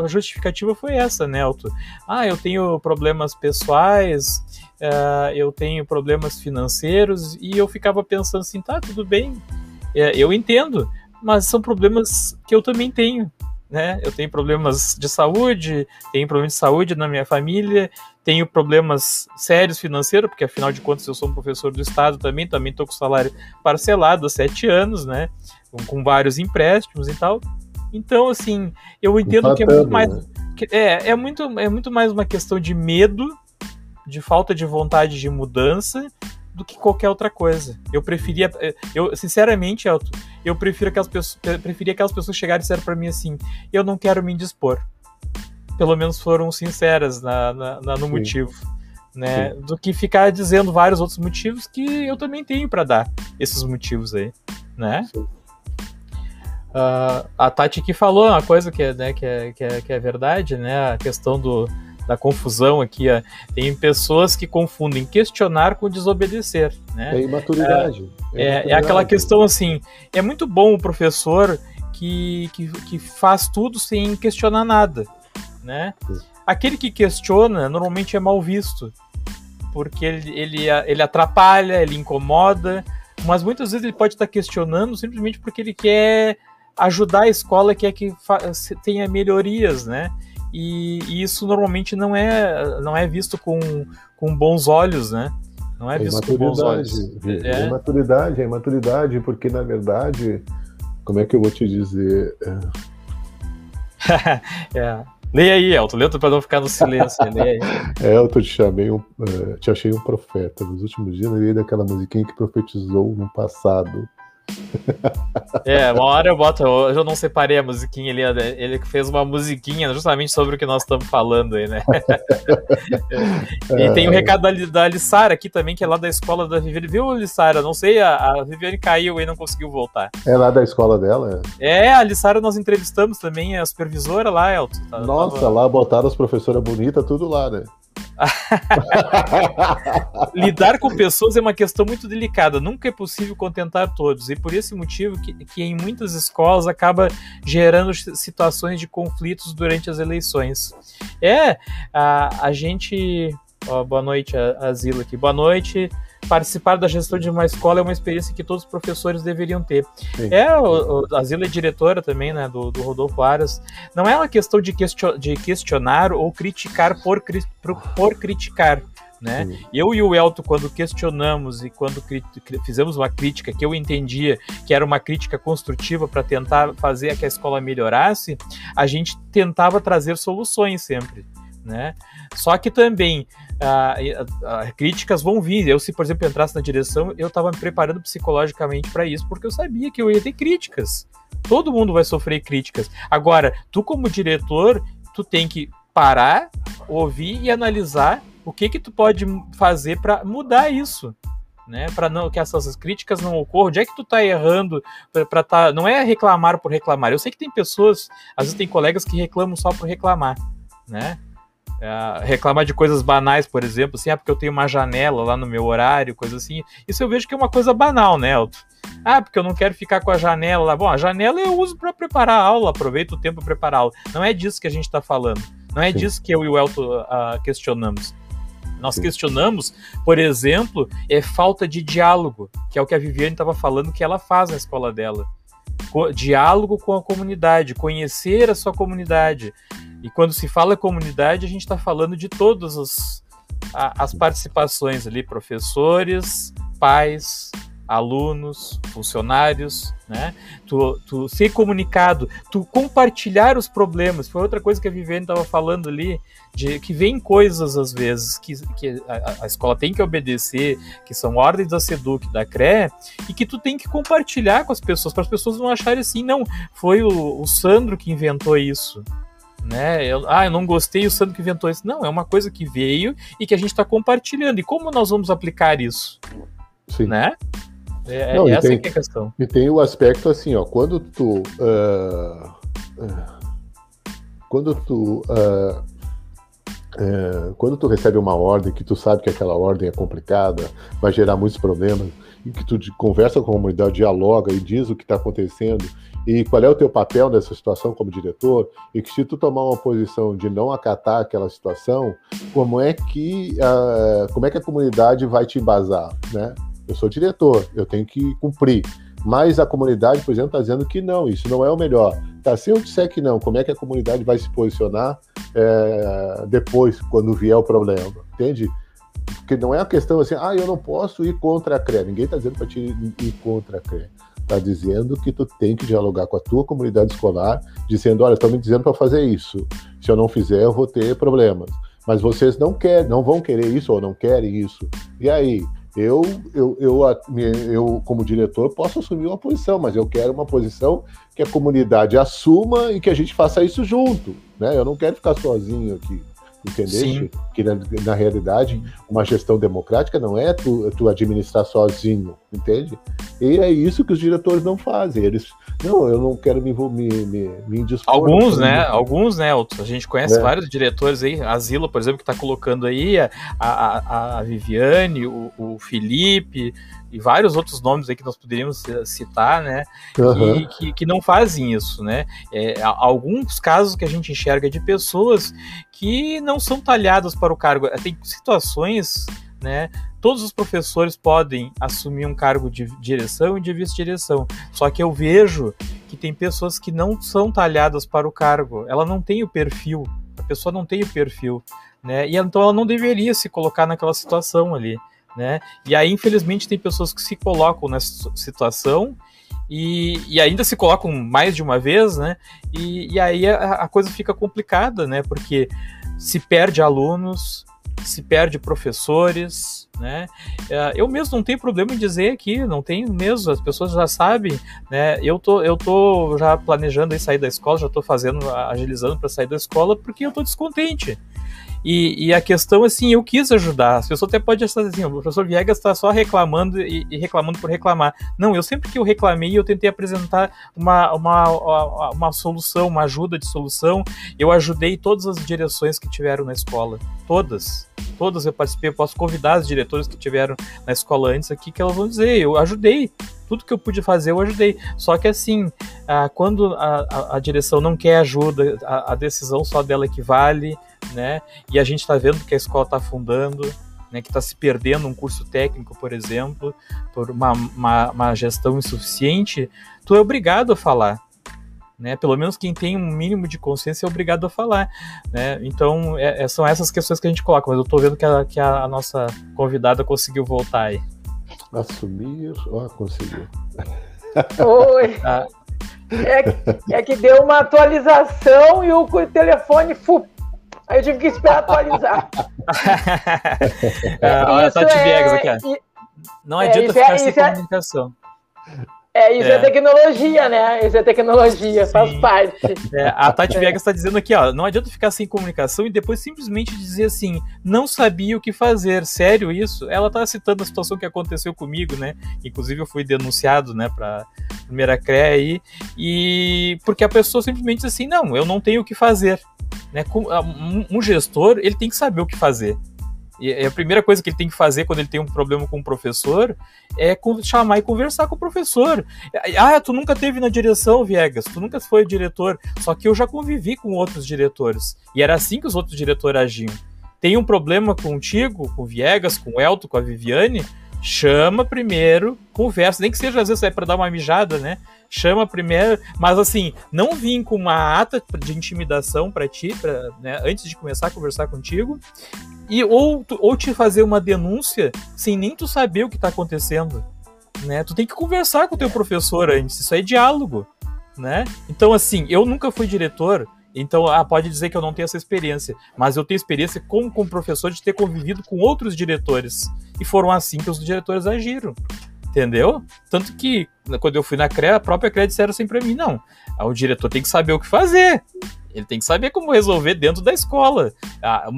justificativa foi essa, Nelto. Né, ah, eu tenho problemas pessoais, uh, eu tenho problemas financeiros, e eu ficava pensando assim, tá, tudo bem, é, eu entendo, mas são problemas que eu também tenho né? Eu tenho problemas de saúde, tenho problemas de saúde na minha família, tenho problemas sérios financeiros, porque afinal de contas eu sou um professor do estado também, também estou com salário parcelado há sete anos, né? Com, com, vários empréstimos e tal. Então, assim, eu entendo que é muito mais. Né? é, é muito, é muito mais uma questão de medo, de falta de vontade de mudança do que qualquer outra coisa. Eu preferia, eu sinceramente, Elton, eu prefiro que as pessoas, preferia que as pessoas chegaram e disseram para mim assim: eu não quero me indispor. Pelo menos foram sinceras na, na, na no Sim. motivo. Né, do que ficar dizendo vários outros motivos que eu também tenho para dar esses motivos aí, né? Uh, a Tati que falou uma coisa que é, né, que, é, que, é, que é verdade, né? A questão do, da confusão aqui. Ó. Tem pessoas que confundem questionar com desobedecer. Né? É imaturidade. É, é, é, aquela questão assim: é muito bom o professor que, que, que faz tudo sem questionar nada. Né? Aquele que questiona normalmente é mal visto, porque ele, ele, ele atrapalha, ele incomoda, mas muitas vezes ele pode estar questionando simplesmente porque ele quer ajudar a escola, quer que tenha melhorias, né? E, e, isso normalmente não é, não é visto com, com bons olhos, né? Não é, é visto com bons olhos. É. é imaturidade, é imaturidade, porque na verdade, como é que eu vou te dizer? <laughs> é. Leia aí, Elton, leia para não ficar no silêncio. <laughs> Leia aí. Elton, te chamei um, uh, te achei um profeta. Nos últimos dias, eu daquela musiquinha que profetizou no passado é, uma hora eu boto, hoje eu não separei a musiquinha ali, ele fez uma musiquinha justamente sobre o que nós estamos falando aí, né? <laughs> e tem o um recado da, da Alissara aqui também, que é lá da escola da Viviane. Viu, Alissara? Não sei, a, a Viviane caiu e não conseguiu voltar. É lá da escola dela? É, é a Alissara nós entrevistamos também, a supervisora lá, Elton. Tá, Nossa, tava... lá botaram as professoras bonitas, tudo lá, né? <laughs> lidar com pessoas é uma questão muito delicada. Nunca é possível contentar todos. E por esse motivo que, que em muitas escolas acaba gerando situações de conflitos durante as eleições. É, a, a gente. Boa noite, Asila aqui. Boa noite participar da gestão de uma escola é uma experiência que todos os professores deveriam ter. Sim. É, o, o, a Zila é diretora também, né, do, do Rodolfo Aras. Não é uma questão de, question, de questionar ou criticar por, por, por criticar. Né? Eu e o Elton, quando questionamos e quando fizemos uma crítica que eu entendia que era uma crítica construtiva para tentar fazer que a escola melhorasse, a gente tentava trazer soluções sempre. Né? Só que também uh, críticas vão vir. Eu, se por exemplo entrasse na direção, eu estava me preparando psicologicamente para isso, porque eu sabia que eu ia ter críticas. Todo mundo vai sofrer críticas. Agora, tu como diretor, tu tem que parar, ouvir e analisar o que que tu pode fazer para mudar isso. Né, para não que essas críticas não ocorram. Onde é que tu tá errando para tá, não é reclamar por reclamar. Eu sei que tem pessoas, às vezes tem colegas que reclamam só por reclamar, né? É, reclamar de coisas banais, por exemplo, assim, ah, porque eu tenho uma janela lá no meu horário, coisa assim. Isso eu vejo que é uma coisa banal, né, Elton? Ah, porque eu não quero ficar com a janela lá. Bom, a janela eu uso para preparar a aula, aproveito o tempo para preparar a aula. Não é disso que a gente está falando. Não é Sim. disso que eu e o Elton uh, questionamos. Nós Sim. questionamos, por exemplo, é falta de diálogo, que é o que a Viviane estava falando que ela faz na escola dela. Diálogo com a comunidade, conhecer a sua comunidade. E quando se fala comunidade, a gente está falando de todas as, participações ali, professores, pais, alunos, funcionários, né? Tu, tu ser comunicado, tu compartilhar os problemas. Foi outra coisa que a Viviane estava falando ali, de que vem coisas às vezes que, que a, a, escola tem que obedecer, que são ordens da SEDUC, da CRE, e que tu tem que compartilhar com as pessoas, para as pessoas não acharem assim, não, foi o, o Sandro que inventou isso né? Eu, ah, eu não gostei, o Sandro que inventou isso. Não, é uma coisa que veio e que a gente está compartilhando. E como nós vamos aplicar isso? Sim. Né? É, não, essa tem, é a questão. E tem o aspecto assim, ó, quando tu. Uh, uh, quando tu. Uh, quando tu recebe uma ordem que tu sabe que aquela ordem é complicada, vai gerar muitos problemas, e que tu conversa com a comunidade, dialoga e diz o que está acontecendo, e qual é o teu papel nessa situação como diretor, e que se tu tomar uma posição de não acatar aquela situação, como é que, uh, como é que a comunidade vai te embasar, né? Eu sou diretor, eu tenho que cumprir. Mas a comunidade, por exemplo, está dizendo que não, isso não é o melhor. Tá, se eu disser que não, como é que a comunidade vai se posicionar é, depois, quando vier o problema? Entende? Porque não é a questão assim, ah, eu não posso ir contra a CRE. Ninguém está dizendo para te ir contra a CRE está dizendo que tu tem que dialogar com a tua comunidade escolar, dizendo, olha, estão me dizendo para fazer isso. Se eu não fizer, eu vou ter problemas. Mas vocês não querem, não vão querer isso ou não querem isso. E aí, eu, eu, eu, eu, como diretor, posso assumir uma posição, mas eu quero uma posição que a comunidade assuma e que a gente faça isso junto. Né? Eu não quero ficar sozinho aqui entendeu? Que na, na, realidade uma gestão democrática não é tu, tu administrar sozinho, entende? E é isso que os diretores não fazem. Eles, não, eu não quero me, me, me, me indispor. Alguns, né? Alguns, né? A gente conhece é. vários diretores aí. A Zila, por exemplo, que está colocando aí, a, a, a Viviane, o, o Felipe, e vários outros nomes aí que nós poderíamos citar, né? Uhum. Que, que, que, não fazem isso, né? É, alguns casos que a gente enxerga de pessoas que não são talhadas para o cargo. Tem situações, né? Todos os professores podem assumir um cargo de direção e de vice-direção. Só que eu vejo que tem pessoas que não são talhadas para o cargo. Ela não tem o perfil. A pessoa não tem o perfil. Né? E então ela não deveria se colocar naquela situação ali né? E aí, infelizmente, tem pessoas que se colocam nessa situação e, e ainda se colocam mais de uma vez, né? E, e aí a, a coisa fica complicada, né? Porque se perde alunos, se perde professores, né? É, eu mesmo não tenho problema em dizer aqui, não tenho mesmo, as pessoas já sabem, né? Eu tô, eu tô já planejando sair da escola, já tô fazendo, agilizando para sair da escola, porque eu tô descontente. E, e, a questão, assim, eu quis ajudar. As pessoas até podem achar assim, o professor Viegas está só reclamando e, e, reclamando por reclamar. Não, eu sempre que eu reclamei, eu tentei apresentar uma, uma, uma, uma solução, uma ajuda de solução. Eu ajudei todas as direções que tiveram na escola. Todas. Todas eu participei. Eu posso convidar os diretores que tiveram na escola antes aqui, que elas vão dizer, eu ajudei tudo que eu pude fazer eu ajudei. Só que assim, ah, quando a, a, a, direção não quer ajuda, a, a, decisão só dela é que vale, né? E a gente está vendo que a escola está afundando, né? Que está se perdendo um curso técnico, por exemplo, por uma, uma, uma gestão insuficiente, tu é obrigado a falar. Né? Pelo menos quem tem um mínimo de consciência é obrigado a falar, né? Então é, é são essas questões que a gente coloca. Mas eu estou vendo que, a, que a, a nossa convidada conseguiu voltar aí. Assumir. Ó, oh, conseguiu. Oi. <laughs> Ah. É, é, que deu uma atualização e o telefone. Fu, aí eu tive que esperar atualizar. <laughs> é, olha, Tati é, Viegas aqui. Não é, adianta ficar é, sem comunicação. É, isso é. é. tecnologia, né? Isso é tecnologia, Sim. faz parte. É, a Tati é. Viegas está dizendo aqui, ó, não adianta ficar sem comunicação e depois simplesmente dizer assim, não sabia o que fazer. Sério isso? Ela está citando a situação que aconteceu comigo, né? Inclusive eu fui denunciado, né, para primeira CRE aí, e porque a pessoa simplesmente diz assim, não, eu não tenho o que fazer. Né? Um gestor, ele tem que saber o que fazer. E a primeira coisa que ele tem que fazer quando ele tem um problema com o professor é chamar e conversar com o professor. Ah, tu nunca teve na direção, Viegas, tu nunca foi diretor. Só que eu já convivi com outros diretores. E era assim que os outros diretores agiam. Tem um problema contigo, com o Viegas, com o Elton, com a Viviane, chama primeiro, conversa, nem que seja às vezes é para dar uma mijada, né? Chama primeiro, mas assim, não vim com uma ata de intimidação para ti, pra, né, antes de começar a conversar contigo, e ou, ou te fazer uma denúncia sem nem tu saber o que tá acontecendo, né? Tu tem que conversar com o teu professor antes, isso é diálogo, né? Então assim, eu nunca fui diretor, então, ah, pode dizer que eu não tenho essa experiência, mas eu tenho experiência como, como professor de ter convivido com outros diretores. E foram assim que os diretores agiram. Entendeu? Tanto que, quando eu fui na CRE, a própria CRE disseram assim pra mim: não, o diretor tem que saber o que fazer. Ele tem que saber como resolver dentro da escola. Ah,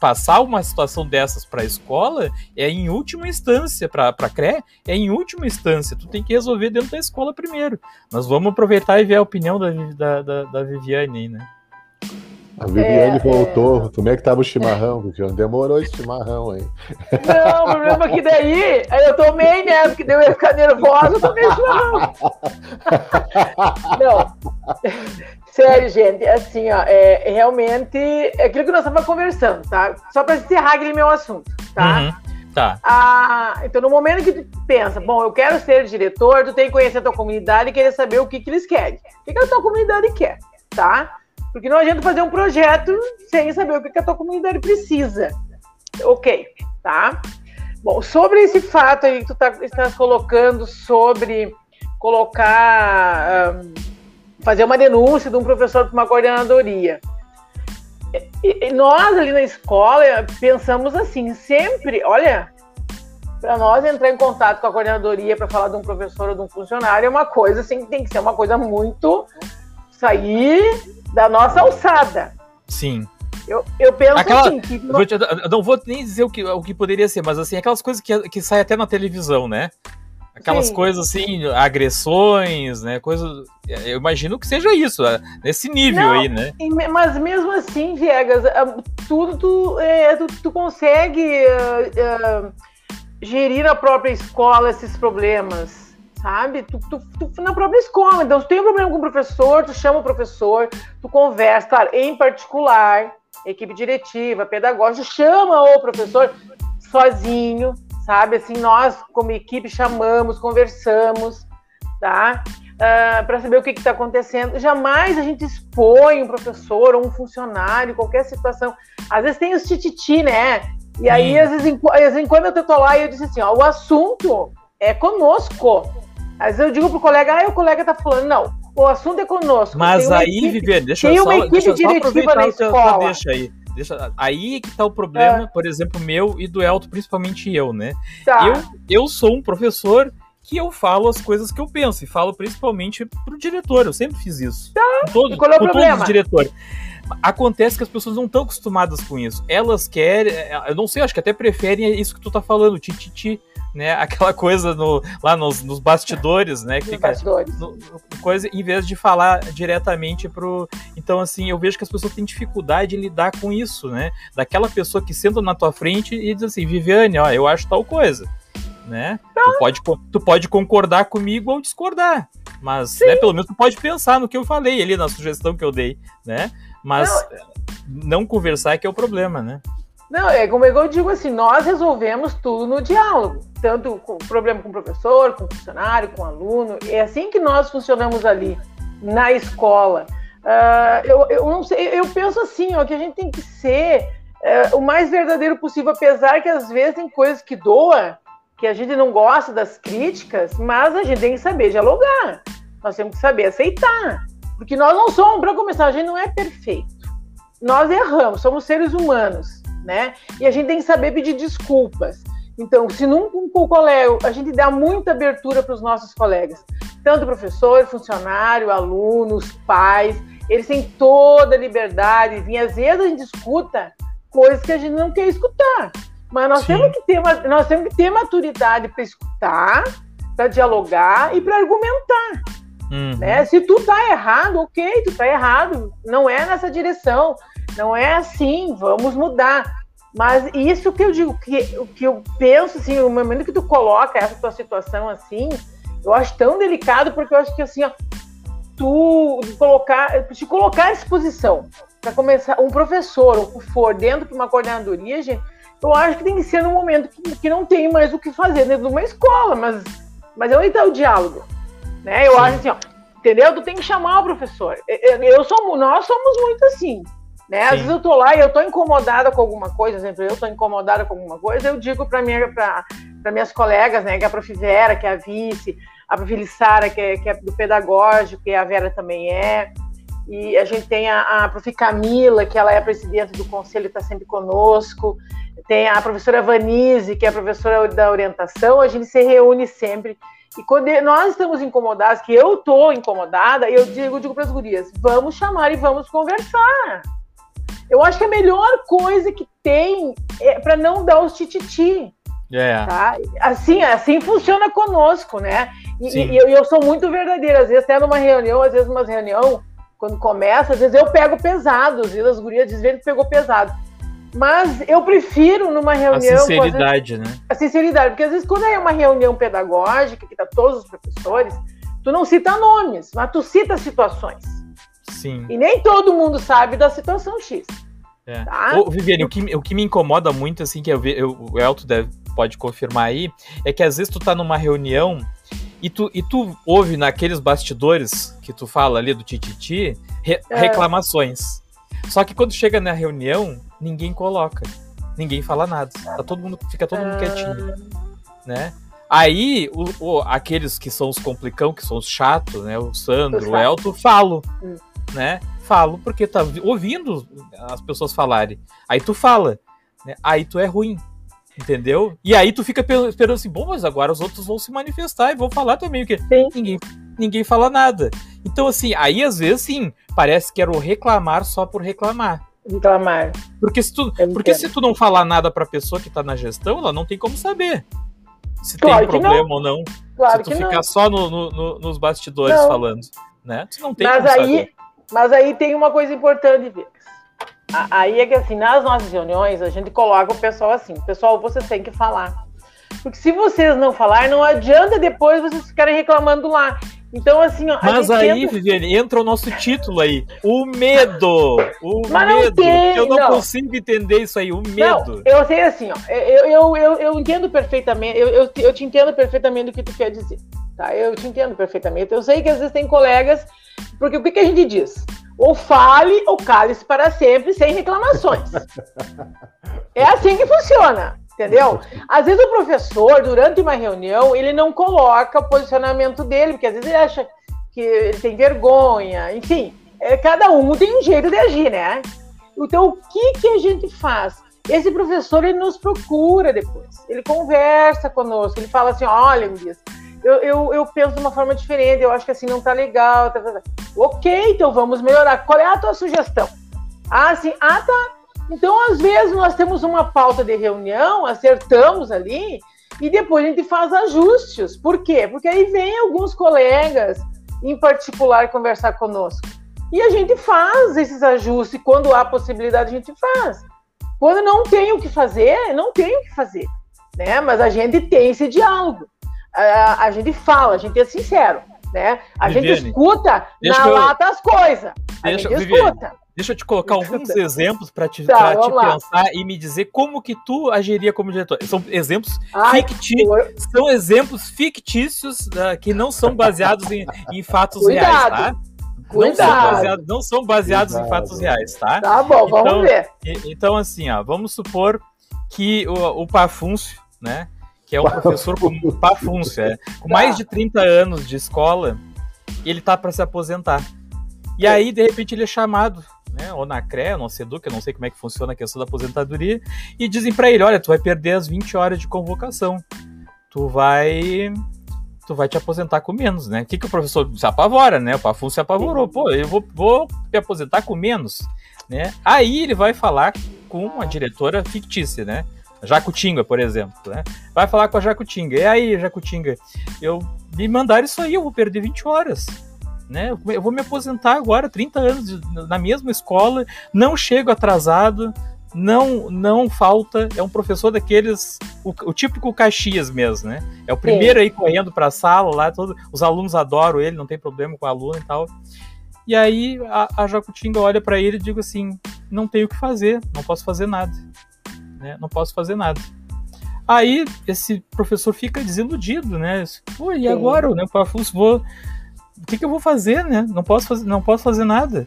passar uma situação dessas para a escola é em última instância, para a CRE, é em última instância. Tu tem que resolver dentro da escola primeiro. Mas vamos aproveitar e ver a opinião da, da, da, da Viviane aí, né? A Viviane é, voltou. É... Como é que tava o chimarrão, Viviane? Demorou esse chimarrão aí. Não, o problema é que daí eu tomei, né? Porque deu eu ia ficar nervosa, eu tomei chimarrão. Não. Sério, gente, assim, ó, é, realmente é aquilo que nós estávamos conversando, tá? Só para encerrar aquele meu assunto, tá? Uhum, tá. Ah, então, no momento que tu pensa, bom, eu quero ser diretor, tu tem que conhecer a tua comunidade e querer saber o que, que eles querem. O que, que a tua comunidade quer, tá? Porque não adianta fazer um projeto sem saber o que, a tua comunidade precisa. Ok, tá? Bom, sobre esse fato aí que tu tá, estás colocando sobre colocar. Um, fazer uma denúncia de um professor para uma coordenadoria. E, e nós ali na escola pensamos assim, sempre, olha, para nós entrar em contato com a coordenadoria para falar de um professor ou de um funcionário é uma coisa assim que tem que ser uma coisa muito sair da nossa alçada. Sim. Eu, eu penso Aquela, assim que. Não... Vou nem dizer o que, o que poderia ser, mas assim, aquelas coisas que, que saem até na televisão, né? Aquelas Sim. coisas assim, agressões, né? Coisas. Eu imagino que seja isso, é, nesse nível Não, aí, né? Mas mesmo assim, Viegas, é, tudo tu, é, tu, tu consegue uh, uh, gerir na própria escola esses problemas, sabe? Tu, tu, tu, na própria escola. Então, se tem um problema com o professor, tu chama o professor, tu conversa, claro, em particular, equipe diretiva, pedagógica, chama o professor sozinho, sabe? Assim, nós, como equipe, chamamos, conversamos, tá? Uh, ah, para saber o que está acontecendo. Jamais a gente expõe um professor ou um funcionário, qualquer situação. Às vezes tem os tititi, né? E aí, às vezes, às vezes, quando eu tô lá, eu disse assim: ó, o assunto é conosco. Às vezes eu digo pro colega, ah, o colega tá falando, não, o assunto é conosco. Mas aí, equipe, Viviane, deixa tem eu só, uma equipe diretiva na escola. Deixa aí. Deixa, aí que tá o problema, é. por exemplo, meu e do Elton, principalmente eu, né? Tá. Eu, eu sou um professor que eu falo as coisas que eu penso e falo principalmente pro diretor. Eu sempre fiz isso. Tá. Com, todos, com todos os diretores. Acontece que as pessoas não estão acostumadas com isso. Elas querem, é, eu não sei, acho que até preferem isso que tu tá falando, tititi, né? <laughs> Aquela coisa no, lá nos, nos bastidores, né? Que fica bastidores. No, coisa, em vez de falar diretamente pro. Então, assim, eu vejo que as pessoas têm dificuldade em lidar com isso, né? Daquela pessoa que senta na tua frente e diz assim, Viviane, ó, eu acho tal coisa. Né? Tu pode, tu pode concordar comigo ou discordar. Mas, né, pelo menos tu pode pensar no que eu falei ali, na sugestão que eu dei, né? Mas não, não conversar é que é o problema, né? Não, é como eu digo assim, nós resolvemos tudo no diálogo, tanto com problema com o professor, com o funcionário, com o aluno, é assim que nós funcionamos ali na escola. Uh, eu, eu não sei, eu penso assim, ó, que a gente tem que ser uh, o mais verdadeiro possível, apesar que às vezes tem coisas que doa, que a gente não gosta das críticas, mas a gente tem que saber dialogar, nós temos que saber aceitar, porque nós não somos, para começar, a gente não é perfeito, nós erramos, somos seres humanos né? E a gente tem que saber pedir desculpas. Então, se num um colega a gente dá muita abertura para os nossos colegas, tanto professor, funcionário, alunos, pais, eles têm toda a liberdade, e às vezes a gente escuta coisas que a gente não quer escutar. Mas nós temos que ter nós temos que ter maturidade para escutar, para dialogar e para argumentar. Uhum. Né? Se tu tá errado, ok, tu tá errado, não é nessa direção. Não é assim, vamos mudar. Mas isso que eu digo, que, que eu penso, assim, o momento que tu coloca essa tua situação assim, eu acho tão delicado, porque eu acho que assim, ó, tu colocar, te colocar à disposição para começar, um professor, ou for, dentro de uma coordenadoria, gente, eu acho que tem que ser num momento que, que não tem mais o que fazer dentro de uma escola, mas, mas é onde está o diálogo. Né? Eu Sim. acho assim, ó, entendeu? Tu tem que chamar o professor. Eu, eu sou, nós somos muito assim. Né? Às vezes eu tô lá e eu tô incomodada com alguma coisa, por exemplo, eu tô incomodada com alguma coisa, eu digo para minha, para minhas colegas, né, que é a Prof. Vera, que é a vice, a Prof. Lissara, que é, que é do pedagógico, que a Vera também é, e a gente tem a, a Prof. Camila, que ela é a presidente do conselho, está sempre conosco, tem a professora Vanise, que é a professora da orientação, a gente se reúne sempre. E quando nós estamos incomodados, que eu estou incomodada, eu digo, digo para as gurias, vamos chamar e vamos conversar. Eu acho que a melhor coisa que tem é para não dar os tititi. É. Tá? Assim, assim funciona conosco, né? E, e eu, eu, sou muito verdadeira. Às vezes, até numa reunião, às vezes, numa reunião, quando começa, às vezes eu pego pesado. Às vezes as gurias dizem que pegou pesado. Mas eu prefiro numa reunião. A sinceridade, vezes, né? A sinceridade, porque às vezes, quando é uma reunião pedagógica, que tá todos os professores, tu não cita nomes, mas tu cita situações. Sim. E nem todo mundo sabe da situação X. É. Tá? Ô, Viviane, o que, o que me incomoda muito, assim, que eu, eu, o Elton deve, pode confirmar aí, é que às vezes tu tá numa reunião e tu, e tu ouve naqueles bastidores que tu fala ali do tititi re, é. reclamações. Só que quando chega na reunião, ninguém coloca. Ninguém fala nada. Tá todo mundo, fica todo mundo quietinho. Né? Aí, o, o, aqueles que são os complicão, que são os chatos, né? O Sandro, o Elton, falo. Hum. Né? Falo porque tá ouvindo as pessoas falarem. Aí tu fala, né? Aí tu é ruim. Entendeu? E aí tu fica esperando assim, bom, mas agora os outros vão se manifestar e vão falar também, porque ninguém, ninguém fala nada. Então, assim, aí às vezes, sim, parece que era o reclamar só por reclamar. Reclamar. Porque se tu, porque se tu não falar nada pra pessoa que tá na gestão, ela não tem como saber se claro tem problema não. ou não. Claro se tu ficar não. só no, no, nos bastidores não. falando, né? Tu não tem mas aí, saber. Mas aí tem uma coisa importante, Vix. Aí é que assim, nas nossas reuniões, a gente coloca o pessoal assim, pessoal, vocês têm que falar. Porque se vocês não falar, não adianta depois vocês ficarem reclamando lá. Então, assim, ó, Mas aí, tenta... Viviane, entra o nosso título aí. O medo. O Mas medo. Tem, eu não, não, consigo entender isso aí, o medo. Não, eu sei assim, ó. Eu, eu, eu, eu entendo perfeitamente, eu, eu, eu te entendo perfeitamente o que tu quer dizer. Tá? Eu te entendo perfeitamente. Eu sei que às vezes tem colegas porque o que, que a gente diz? Ou fale ou cale-se para sempre sem reclamações. <laughs> é assim que funciona, entendeu? Às vezes o professor, durante uma reunião, ele não coloca o posicionamento dele, porque às vezes ele acha que ele tem vergonha, enfim. É, cada um tem um jeito de agir, né? Então, o que, que a gente faz? Esse professor, ele nos procura depois. Ele conversa conosco, ele fala assim, olha, Luiz, eu, eu, eu, penso de uma forma diferente, eu acho que assim não tá legal. Tá, tá, tá. Ok, então vamos melhorar. Qual é a tua sugestão? Ah, sim. Ah, tá. Então, às vezes, nós temos uma pauta de reunião, acertamos ali, e depois a gente faz ajustes. Por quê? Porque aí vem alguns colegas, em particular, conversar conosco. E a gente faz esses ajustes. Quando há possibilidade, a gente faz. Quando não tem o que fazer, não tem o que fazer. Né? Mas a gente tem esse diálogo. A, a gente fala, a gente é sincero. Né? A Viviane, gente escuta na eu... lata as coisas. A deixa, gente Viviane, escuta. Deixa eu te colocar alguns exemplos para te, tá, te pensar e me dizer como que tu agiria como diretor. São exemplos fictícios, são exemplos fictícios uh, que não são baseados em, em fatos Cuidado. reais, tá? Não são, baseados, não são baseados em fatos reais, tá? Tá bom, então, vamos ver. Então, assim, ó, vamos supor que o, o Pafúncio, né? Que é um <laughs> professor com Pafúncio, é, com mais de 30 anos de escola, ele tá para se aposentar. E aí, de repente, ele é chamado né, ou na CRE, no SEDUC, eu não sei como é que funciona a questão da aposentadoria, e dizem para ele, olha, tu vai perder as 20 horas de convocação. Tu vai tu vai te aposentar com menos, né? O que, que o professor se apavora, né? O Pafun se apavorou. Pô, eu vou, vou me aposentar com menos, né? Aí ele vai falar com uma diretora fictícia, né? Jacutinga, por exemplo, né? Vai falar com a Jacutinga. E aí, Jacutinga, eu me mandar isso aí, eu vou perder 20 horas. Né? Eu vou me aposentar agora, 30 anos na mesma escola, não chego atrasado, não não falta, é um professor daqueles, o, o típico Caxias mesmo, né? É o primeiro aí correndo para a sala lá, todo, os alunos adoram ele, não tem problema com o aluno e tal. E aí a, a Jacutinga olha para ele e diz assim: não tenho o que fazer, não posso fazer nada, né? Não posso fazer nada. Aí esse professor fica desiludido, né? Pô, e agora, né? Pafus, vou o que, que, eu vou fazer, né? Não posso fazer, não posso fazer nada.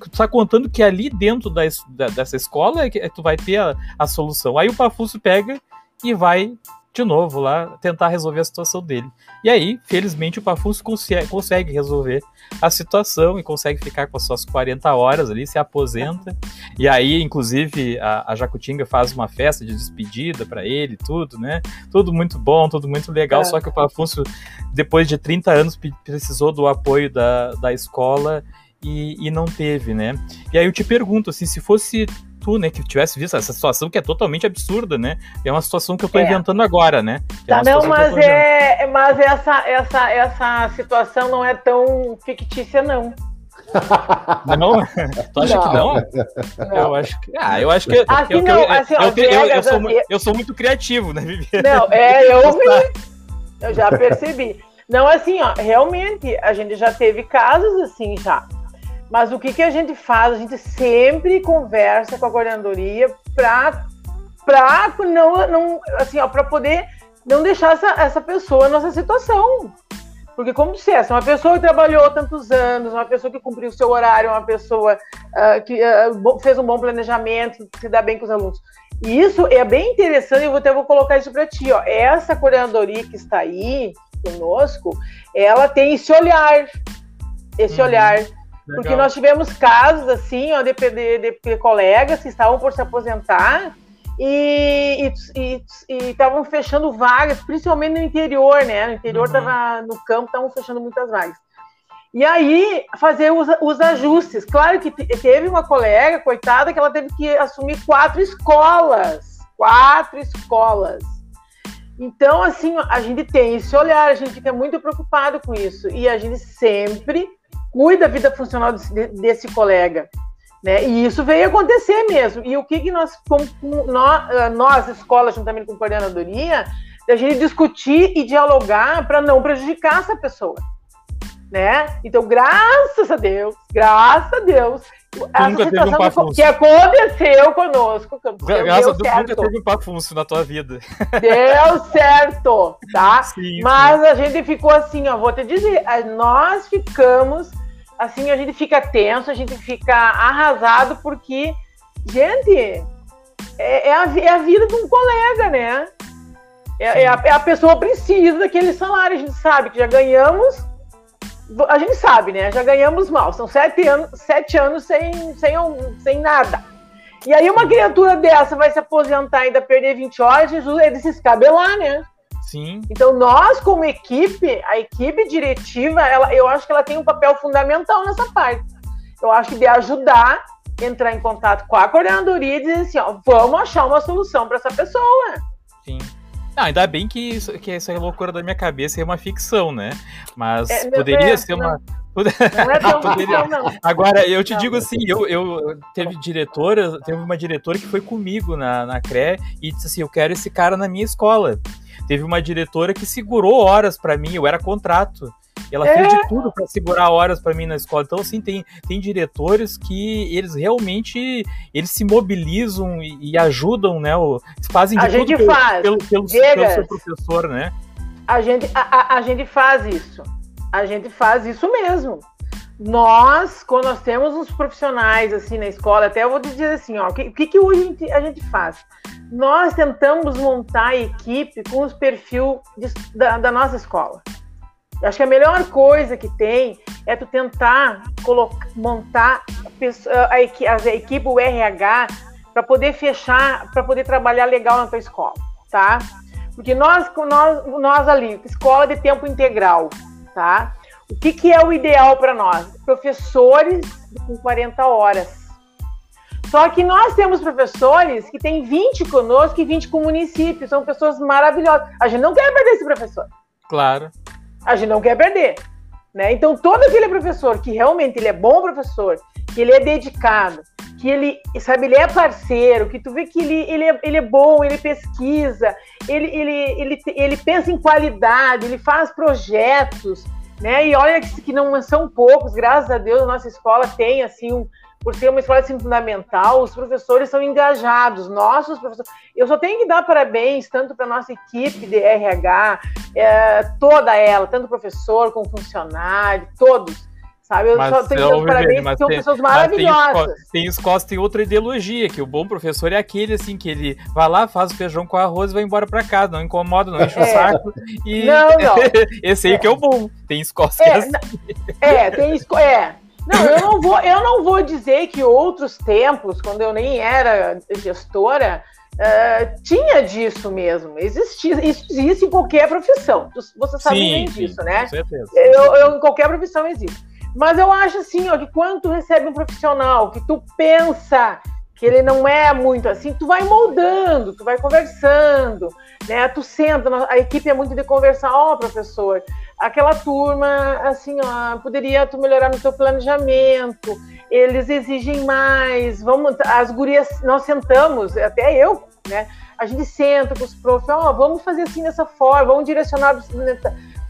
Tu tá contando que ali dentro da, da, dessa escola é que tu vai ter a, a solução. Aí o Pafúcio pega e vai de novo lá tentar resolver a situação dele. E aí, felizmente, o Pafus consegue, resolver a situação e consegue ficar com as suas 40 horas ali, se aposenta. E aí, inclusive, a, a Jacutinga faz uma festa de despedida para ele, tudo, né? Tudo muito bom, tudo muito legal. É. Só que o Pafúcio, depois de 30 anos, precisou do apoio da, da escola e, e não teve, né? E aí eu te pergunto, assim, se fosse tu, né, que tivesse visto essa situação que é totalmente absurda, né? É uma situação que eu tô é. inventando agora, né? É tá, não, mas é, mas essa, essa, essa situação não é tão fictícia, não. Não? Tu acha não. que não? não? Eu acho que. Ah, eu acho que. Assim, eu, não, eu, assim, eu, eu, eu, sou, eu sou muito criativo, né, Viviane? Não, é, eu, <laughs> eu já percebi. Não, assim, ó, realmente, a gente já teve casos assim já. Mas o que, que a gente faz? A gente sempre conversa com a coordenadoria para para não, não assim, ó, para poder não deixar essa, essa pessoa nessa situação. Porque, como dissesse, uma pessoa que trabalhou tantos anos, uma pessoa que cumpriu o seu horário, uma pessoa uh, que uh, fez um bom planejamento, se dá bem com os alunos. E isso é bem interessante, eu até vou colocar isso para ti. Ó. Essa coordenadoria que está aí conosco, ela tem esse olhar, esse uhum. olhar Legal. Porque nós tivemos casos assim, ó, de, de, de, colegas que estavam por se aposentar e estavam fechando vagas, principalmente no interior, né? No interior uhum. tava no campo, estavam fechando muitas vagas. E aí, fazer os, os, ajustes. Claro que teve uma colega, coitada, que ela teve que assumir quatro escolas. Quatro escolas. Então, assim, a gente tem esse olhar, a gente fica muito preocupado com isso. E a gente sempre cuida da vida funcional desse, desse colega. Né? E isso veio acontecer mesmo. E o que, que nós, como, nós, eh, nós, escola, juntamente com a coordenadoria, a gente discutir e dialogar para não prejudicar essa pessoa. Né? Então, graças a Deus, graças a Deus, essa situação um que aconteceu conosco, Graças a Deus, nunca teve um pafunço na tua vida. Deu certo, tá? Sim, Mas sim. a gente ficou assim, ó, vou te dizer, nós ficamos assim, a gente fica tenso, a gente fica arrasado, porque, gente, é, é, a, é a, vida de um colega, né? É, é, a, é, a, pessoa precisa daquele salário, a gente sabe que já ganhamos, a gente sabe, né? Já ganhamos mal, são sete anos, sete anos sem, sem, sem nada. E aí uma criatura dessa vai se aposentar e ainda perder 20 horas, Jesus, ele se escabelar, né? Sim. Então, nós, como equipe, a equipe diretiva, ela, eu acho que ela tem um papel fundamental nessa parte. Eu acho que de ajudar entrar em contato com a coordenadoria e dizer assim, ó, vamos achar uma solução para essa pessoa. Sim. Ah, ainda bem que isso, que essa é loucura da minha cabeça é uma ficção, né? Mas é, poderia é, ser uma. Não é tão <laughs> poderia... não. Agora, eu te não. digo assim, eu, eu teve diretora, teve uma diretora que foi comigo na, na CRE e disse assim: eu quero esse cara na minha escola. Teve uma diretora que segurou horas para mim, eu era contrato. Ela é. fez de tudo para segurar horas para mim na escola. Então, assim, tem, tem diretores que eles realmente eles se mobilizam e, e ajudam, né? O, fazem de a tudo gente faz. Pelo, pelo, pelo, seu professor, né? A gente, a, a, a gente faz isso. A gente faz isso mesmo nós, quando nós temos uns profissionais assim na escola, até eu vou dizer assim, ó, o que, que, hoje a gente, a gente faz? Nós tentamos montar a equipe com os perfis da, da, nossa escola. Eu acho que a melhor coisa que tem é tu tentar colocar, montar a, a, a equipe, o RH, para poder fechar, para poder trabalhar legal na tua escola, tá? Porque nós, nós, nós ali, escola de tempo integral, tá? O que, que é o ideal para nós? Professores com 40 horas. Só que nós temos professores que têm 20 conosco e 20 com o município. São pessoas maravilhosas. A gente não quer perder esse professor. Claro. A gente não quer perder. Né? Então, todo aquele professor que realmente ele é bom professor, que ele é dedicado, que ele, sabe, ele é parceiro, que tu vê que ele, ele, é, ele é bom, ele pesquisa, ele, ele, ele, ele pensa em qualidade, ele faz projetos, né? E olha que, não são poucos, graças a Deus, a nossa escola tem assim um, por ser uma escola assim, fundamental, os professores são engajados, nossos professores. Eu só tenho que dar parabéns tanto para a nossa equipe de RH, é, toda ela, tanto professor como funcionário, todos Sabe? Eu mas, só tenho que parabéns, mas são tem, pessoas maravilhosas. Tem escolas, tem outra ideologia, que o bom professor é aquele, assim, que ele vai lá, faz o feijão com arroz e vai embora para casa, não incomoda, não enche é. o saco. E... Não, não. <laughs> Esse aí é. que é o bom. Tem escolas que é, é assim. É, tem escola. É. Não, eu não vou, eu não vou dizer que outros tempos, quando eu nem era gestora, uh, tinha disso mesmo. Existia, isso existe em qualquer profissão. Você sabe sim, bem disso, sim, né? Com certeza. Eu, eu, em qualquer profissão existe. Mas eu acho assim, ó, que quando tu recebe um profissional que tu pensa que ele não é muito assim, tu vai moldando, tu vai conversando, né? Tu senta, a equipe é muito de conversar, ó, oh, professor, aquela turma, assim, ó, poderia tu melhorar no teu planejamento, eles exigem mais, vamos, as gurias, nós sentamos, até eu, né? A gente senta com os profs, ó, oh, vamos fazer assim dessa forma, vamos direcionar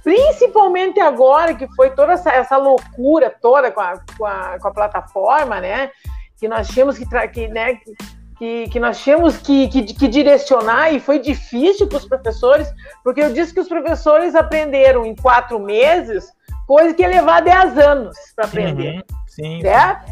Principalmente agora que foi toda essa, essa loucura toda com a, com, a, com a plataforma, né? Que nós tínhamos que, que, né, que, que nós tínhamos que, que, que, direcionar e foi difícil para os professores, porque eu disse que os professores aprenderam em quatro meses coisa que ia levar dez anos para aprender. Uhum, sim, né?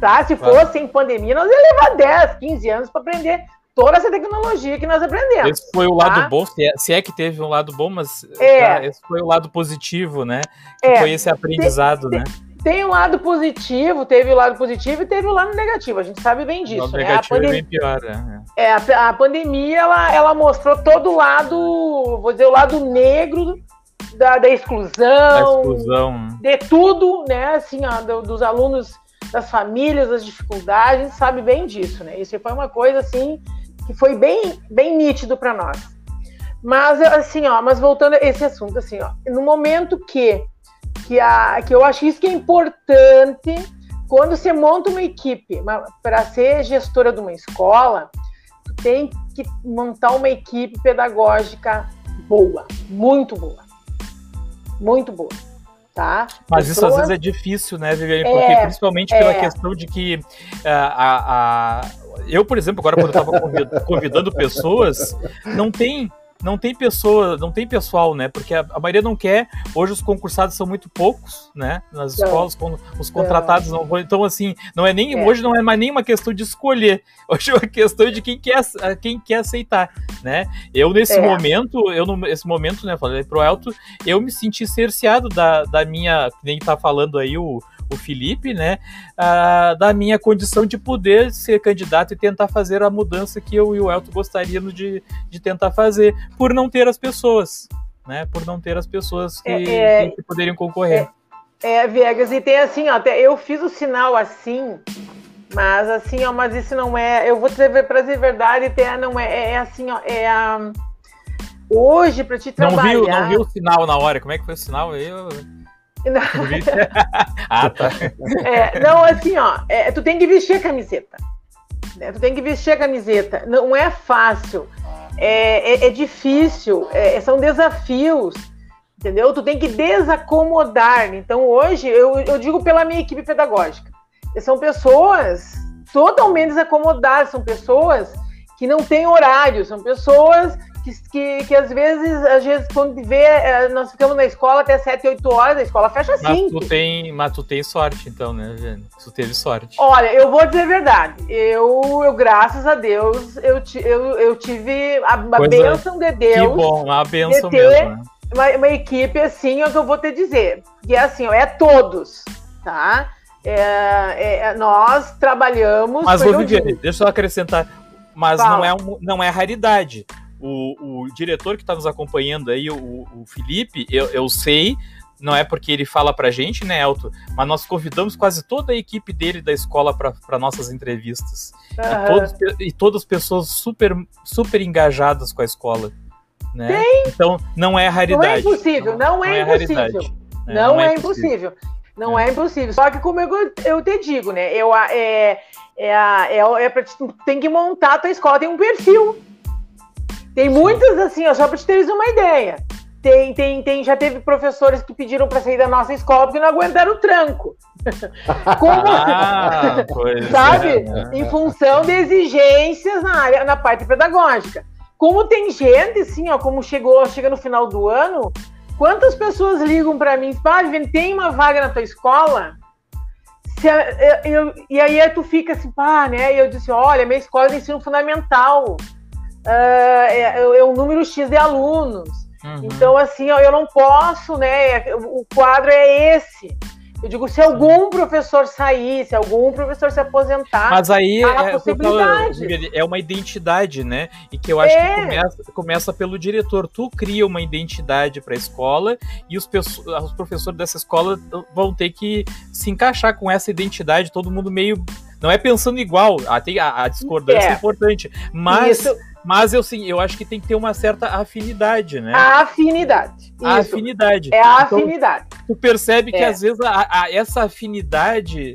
Tá? Se claro. fosse em pandemia, nós ia levar 10, 15 anos para aprender toda essa tecnologia que nós aprendemos. Esse foi o lado tá? bom, se é, se é, que teve um lado bom, mas é. tá, esse foi o lado positivo, né? Que é. foi esse aprendizado, tem, né? Tem, um lado positivo, teve o lado positivo e teve o lado negativo. A gente sabe bem disso. O lado né? negativo a pandem... é bem pior, né? É, a, a, pandemia ela, ela mostrou todo o lado, vou dizer, o lado negro da, da exclusão, da exclusão, de tudo, né? Assim, ó, do, dos alunos das famílias, das dificuldades, a gente sabe bem disso, né? Isso foi uma coisa assim que foi bem, bem nítido para nós. Mas assim, ó, mas voltando a esse assunto, assim, ó, no momento que que, a, que eu acho isso que é importante quando você monta uma equipe para ser gestora de uma escola, tu tem que montar uma equipe pedagógica boa, muito boa, muito boa. Tá? Mas Pessoas... isso às vezes é difícil, né, Viviane? Porque é, principalmente pela é. questão de que a, a, eu, por exemplo, agora quando eu estava convidando pessoas, não tem não tem pessoa, não tem pessoal, né? Porque a, a, maioria não quer. Hoje os concursados são muito poucos, né? Nas escolas, os contratados não vão. Então, assim, não é nem. É. Hoje não é mais nem uma questão de escolher. <laughs> Hoje é uma questão de quem quer, quem quer aceitar, né? Eu, nesse é. momento, eu nesse momento, né, falei pro Elton, eu me senti cerceado da, da minha. Nem tá falando aí o o Felipe, né, ah, da minha condição de poder ser candidato e tentar fazer a mudança que eu e o Elton gostaríamos de, de tentar fazer, por não ter as pessoas, né, por não ter as pessoas que, é, é, que poderiam concorrer. É, é, Viegas, e tem assim, ó, eu fiz o sinal assim, Mas assim, ó, mas isso não é. Eu vou dizer para dizer verdade, até não é, é, é assim, ó, é a. Hoje, para te trabalhar. Não viu, não viu o sinal na hora. Como é que foi o sinal? Eu... Não. <laughs> <laughs> ah, tá. É, não, assim, ó, é, tu tem que vestir a camiseta. Né? Tu tem que vestir a camiseta. Não é fácil. É, é, é difícil. É, são desafios. Entendeu? Tu tem que desacomodar. Então, hoje, eu, eu digo pela minha equipe pedagógica. São pessoas totalmente desacomodadas, são pessoas que não têm horário, são pessoas que, que, que, às vezes, às vezes, quando vê, é, nós ficamos na escola até 7, 8 horas, a escola fecha 5. Mas tu tem, mas tu tem sorte, então, né, Jane? Tu teve sorte. Olha, eu vou dizer a verdade. Eu, eu graças a Deus, eu, eu, eu tive a, a bênção de Deus. Que bom, a bênção mesmo. Né? Uma, uma, equipe assim, é o que eu vou te dizer. Que é assim, ó, é todos, tá? É, é, nós trabalhamos. Mas, Viviane, deixa eu acrescentar. Mas não é, um, não é raridade o, o diretor que está nos acompanhando aí, o, o Felipe, eu, eu sei, não é porque ele fala pra gente, né, Elton? Mas nós convidamos quase toda a equipe dele da escola para nossas entrevistas. Uhum. E, todos, e todas pessoas super, super engajadas com a escola. Né? Tem. Então, não é raridade. Não é impossível, não, não, é, é impossível. É, não, não, é, impossível. Não é. é impossível. Só que, como eu, eu te digo, né? Eu, é, é, é, é pra, tem que montar a tua escola, tem um perfil. Tem muitas assim, ó, só para te teres uma ideia. Tem, tem, tem, já teve professores que pediram para sair da nossa escola porque não aguentaram o tranco. <laughs> Como, ah, <laughs> sabe? É. Em função de exigências na área, na parte pedagógica. Como tem gente, assim, ó, como chegou, chega no final do ano, quantas pessoas ligam para mim, ah, tem uma vaga na tua escola? Se, eu, eu, e aí tu fica assim, pá, né? E eu disse, olha, minha escola é de ensino fundamental é, é, um número X de alunos. Uhum. Então, assim, eu não posso, né? O quadro é esse. Eu digo, se algum professor sair, se algum professor se aposentar, mas aí é, possibilidade. é uma identidade, né? E que eu acho é. que começa, começa pelo diretor. Tu cria uma identidade para a escola e os, os professores dessa escola vão ter que se encaixar com essa identidade, todo mundo meio. Não é pensando igual, a, a, a discordância é. é importante, mas. Isso mas eu sim, eu acho que tem que ter uma certa afinidade, né? A afinidade. A afinidade. É a então, afinidade. Tu percebe que é. às vezes a, a, essa afinidade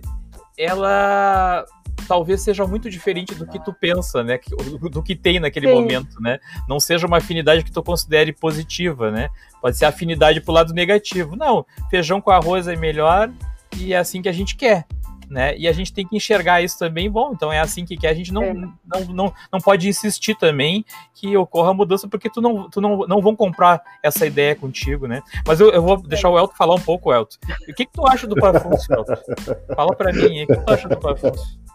ela talvez seja muito diferente do que tu pensa, né? Do, do que tem naquele Sim. momento, né? Não seja uma afinidade que tu considere positiva, né? Pode ser afinidade pro lado negativo. Não, feijão com arroz é melhor e é assim que a gente quer né? E a gente tem que enxergar isso também, bom, então é assim que, que a gente não, é. não, não, não pode insistir também que ocorra a mudança, porque tu não, tu não, não vão comprar essa ideia contigo, né? Mas eu, eu vou deixar o Elton falar um pouco, Elton. O que, que tu acha do Parfúcio, Elton? Fala pra mim, o que tu acha do Parfúcio?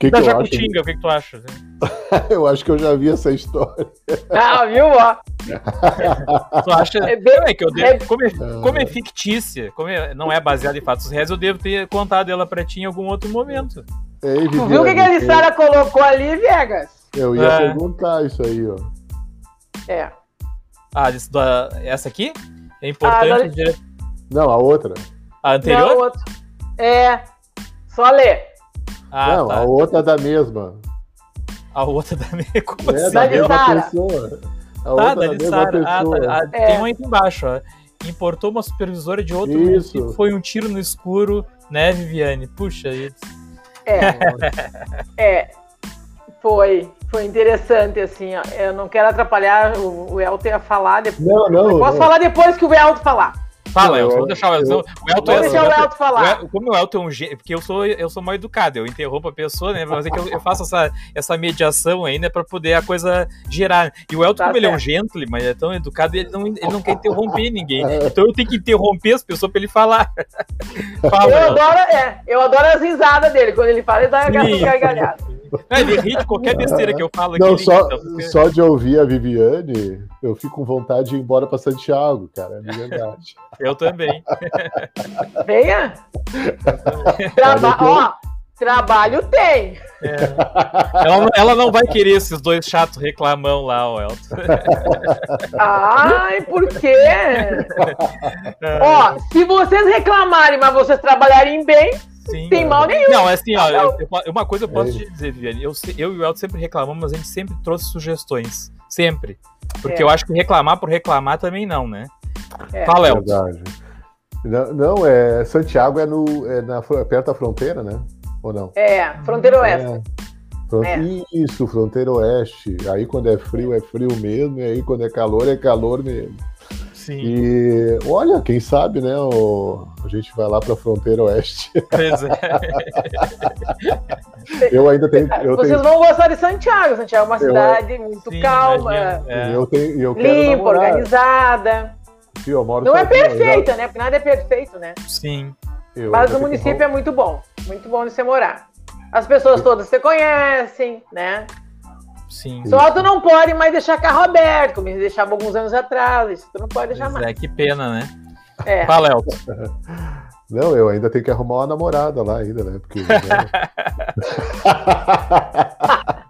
Que da que Jacutinga, o que, que tu acha? <laughs> eu acho que eu já vi essa história. Ah, viu? Ó. tu acha. É, bem, é que eu devo, é... Como, é, como é fictícia, como é, não é baseada em fatos reais, eu devo ter contado ela pra ti em algum outro momento. Ei, tu viu o que, que a Lissara colocou ali, Vegas? Eu ia é. perguntar isso aí, ó. É. Ah, isso da, essa aqui? É importante. Ah, da... dire... Não, a outra. A anterior? Não, a outra. É. Só ler. Ah, não, tá. a outra é da mesma. A outra da mesma? Como é, assim? Da mesma pessoa. A tá, outra da Lissara. Ah, tá. ah, é. Tem uma aqui embaixo, ó. Importou uma supervisora de outro isso. município, foi um tiro no escuro, né, Viviane? Puxa, isso. É. é. Foi. Foi interessante, assim, ó. Eu não quero atrapalhar o, o Elton a falar depois. Não, não. Eu posso não. falar depois que o Elton falar. Fala, Elton, vou deixar o Elton. O Elton vou deixar o Elton falar. como o Elton é um gênio, porque eu sou, eu sou mal educado, eu interrompo a pessoa, né? Mas é que eu, eu faço essa, essa mediação aí, né? Pra poder a coisa girar. E o Elton, tá como certo. ele é um gentleman, ele é tão educado, ele não, ele não quer interromper ninguém. Então eu tenho que interromper as pessoas pra ele falar. <laughs> Fala, eu, adoro, é, eu adoro as risadas dele. Quando ele fala, ele dá gargalhada. É, ele ri de qualquer besteira que eu falo Não, aqui. Só, só de ouvir a Viviane, eu fico com vontade de ir embora para Santiago, cara. É verdade. <laughs> eu também. Venha! Traba ó, trabalho tem. É. Ela, ela, não vai querer esses dois chatos reclamão lá, o Elton. Ai, por quê? <laughs> É. Ó, se vocês reclamarem, mas vocês trabalharem bem, Sim, tem mal nenhum. Não, é assim, ó, eu, uma coisa eu posso é. te dizer, Viviane. Eu, eu e o Elton sempre reclamamos, mas a gente sempre trouxe sugestões. Sempre. Porque é. eu acho que reclamar por reclamar também não, né? É. Fala, Elton. Não, não, é, Santiago é, no, é na, perto da fronteira, né? Ou não? É, fronteira oeste. É. É. Isso, fronteira oeste. Aí quando é frio, é frio mesmo, e aí quando é calor, é calor mesmo. Sim. E olha, quem sabe, né? O, a gente vai lá para a fronteira oeste. <laughs> Pois é. eu ainda tenho. Eu Vocês tenho... vão gostar de Santiago. Santiago é uma cidade eu... muito Sim, calma, é. eu tenho, eu limpa, organizada. Sim, eu moro Não é perfeita, já... né? Porque nada é perfeito, né? Sim. Eu Mas o município é muito bom. Muito bom de você morar. As pessoas todas você conhecem, né? Sim. Só tu não pode mais deixar carro aberto, como deixava alguns anos atrás. Isso tu não pode deixar mais. É, que pena, né? É. Fala, Elton. <laughs> Não, eu ainda tenho que arrumar uma namorada lá ainda, né? Porque, né? <laughs>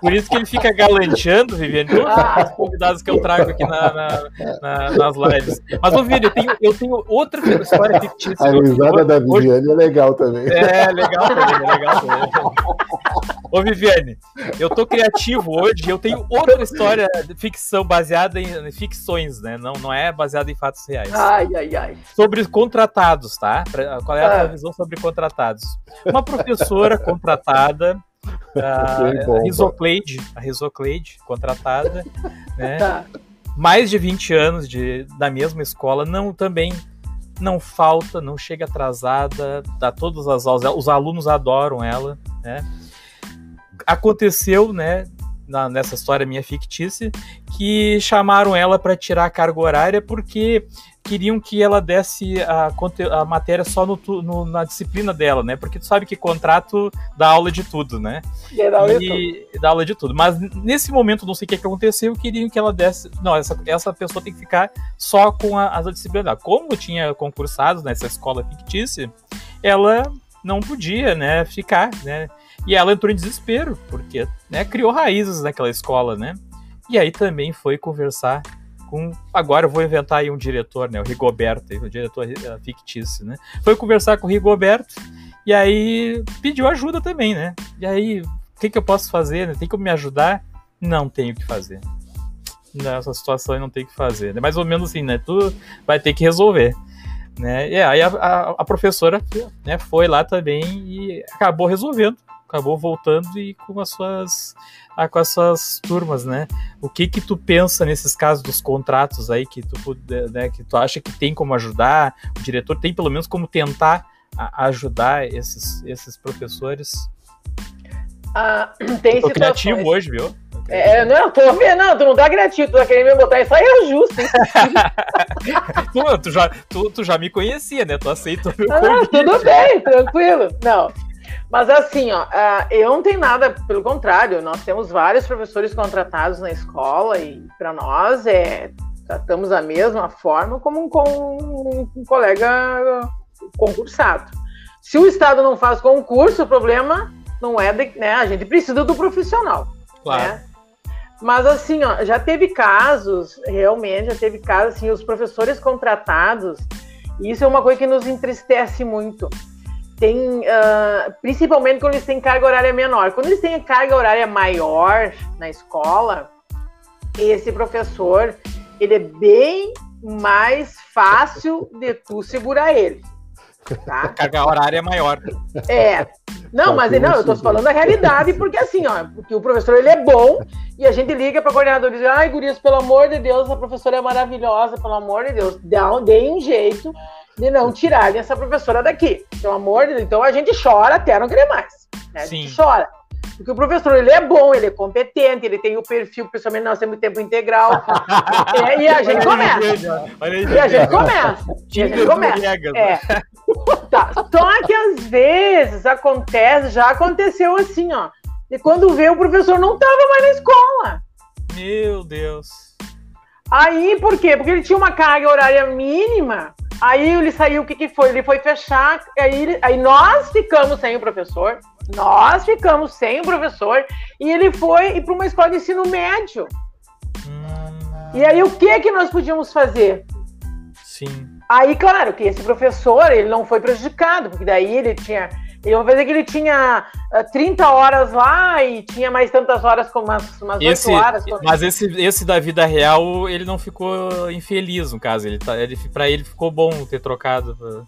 Por isso que ele fica galanteando, Viviane, todos ah. os convidados que eu trago aqui na, na, na, nas lives. Mas, ô, Viviane, eu tenho, eu tenho outra história fictícia. A risada da Viviane hoje... é legal também. É, legal também, é legal também. Ô, Viviane, eu tô criativo hoje e eu tenho outra história de ficção baseada em, ficções, né? Não, não é baseada em fatos reais. Ai, ai, ai. Sobre contratados, tá? Qual é a tua ah. visão sobre contratados? Uma professora contratada a, <laughs> a Risocleide, a Risocleide, contratada, <laughs> né? Tá. Mais de 20 anos de, da mesma escola, não também não falta, não chega atrasada, dá todas as aulas, os alunos adoram ela, né? Aconteceu, né, na, nessa história minha fictícia, que chamaram ela para tirar a carga horária porque queriam que ela desse a, a matéria só no, no, na disciplina dela, né? Porque tu sabe que contrato dá aula de tudo, né? E dá aula, e, de, dá aula de tudo. Mas nesse momento, não sei o que, que aconteceu, queriam que ela desse. Não, essa, essa pessoa tem que ficar só com a, as disciplinas dela. Como tinha concursados nessa escola fictícia, ela não podia, né, ficar, né? E ela entrou em desespero, porque né, criou raízes naquela escola, né? E aí também foi conversar com. Agora eu vou inventar aí um diretor, né? O Rigoberto, o diretor eh, fictício, né? Foi conversar com o Rigoberto e aí pediu ajuda também, né? E aí, o que, que eu posso fazer? Né? Tem como me ajudar? Não tenho o que fazer. Nessa situação eu não tenho o que fazer. Né? Mais ou menos assim, né? Tu vai ter que resolver. Né? E aí a, a, a professora né, foi lá também e acabou resolvendo acabou voltando e com as suas ah, com as suas turmas, né? O que que tu pensa nesses casos dos contratos aí que tu né, que tu acha que tem como ajudar? O diretor tem pelo menos como tentar ajudar esses esses professores? Ah, <clears throat> tem tô criativo hoje, viu? É, não, tô vendo, não, tu não dá criativo, tu tá querendo me botar isso aí é justo. <laughs> tu, tu, já, tu, tu já me conhecia, né? Tu aceitou meu ah, Tudo bem, tranquilo. Não, mas assim, ó, eu não tenho nada, pelo contrário, nós temos vários professores contratados na escola e para nós é tratamos da mesma forma como um, com um colega concursado. Se o Estado não faz concurso, o problema não é de, né, a gente precisa do profissional. Claro. Né? Mas assim, ó, já teve casos, realmente, já teve casos, assim, os professores contratados, e isso é uma coisa que nos entristece muito tem, uh, principalmente quando eles têm carga horária menor. Quando eles têm carga horária maior na escola, esse professor, ele é bem mais fácil de tu segurar ele. Tá? A carga horária é maior. É. Não, mas não, eu tô falando a realidade, porque assim, ó, porque o professor ele é bom e a gente liga para coordenador e diz: ai, gurias, pelo amor de Deus, a professora é maravilhosa, pelo amor de Deus, dá um, dê um jeito de não tirarem essa professora daqui. Pelo amor de Deus. Então a gente chora até não querer mais. Né? A gente chora. Porque o professor ele é bom, ele é competente, ele tem o perfil, principalmente nós temos tempo integral. <laughs> é, e a gente começa. E a gente começa. E a gente começa. É. Tá. Só que às vezes acontece, já aconteceu assim, ó. E quando vê, o professor não estava mais na escola. Meu Deus. Aí, por quê? Porque ele tinha uma carga horária mínima Aí ele saiu, o que, que foi? Ele foi fechar, aí, aí nós ficamos sem o professor, nós ficamos sem o professor, e ele foi para uma escola de ensino médio. E aí o que que nós podíamos fazer? Sim. Aí, claro, que esse professor, ele não foi prejudicado, porque daí ele tinha eu vou dizer que ele tinha 30 ah, horas lá e tinha mais tantas horas como umas, umas esse, 8 horas. Mas esse, esse da vida real, ele não ficou infeliz, no caso. Ele, tá, ele, pra ele ficou bom ter trocado.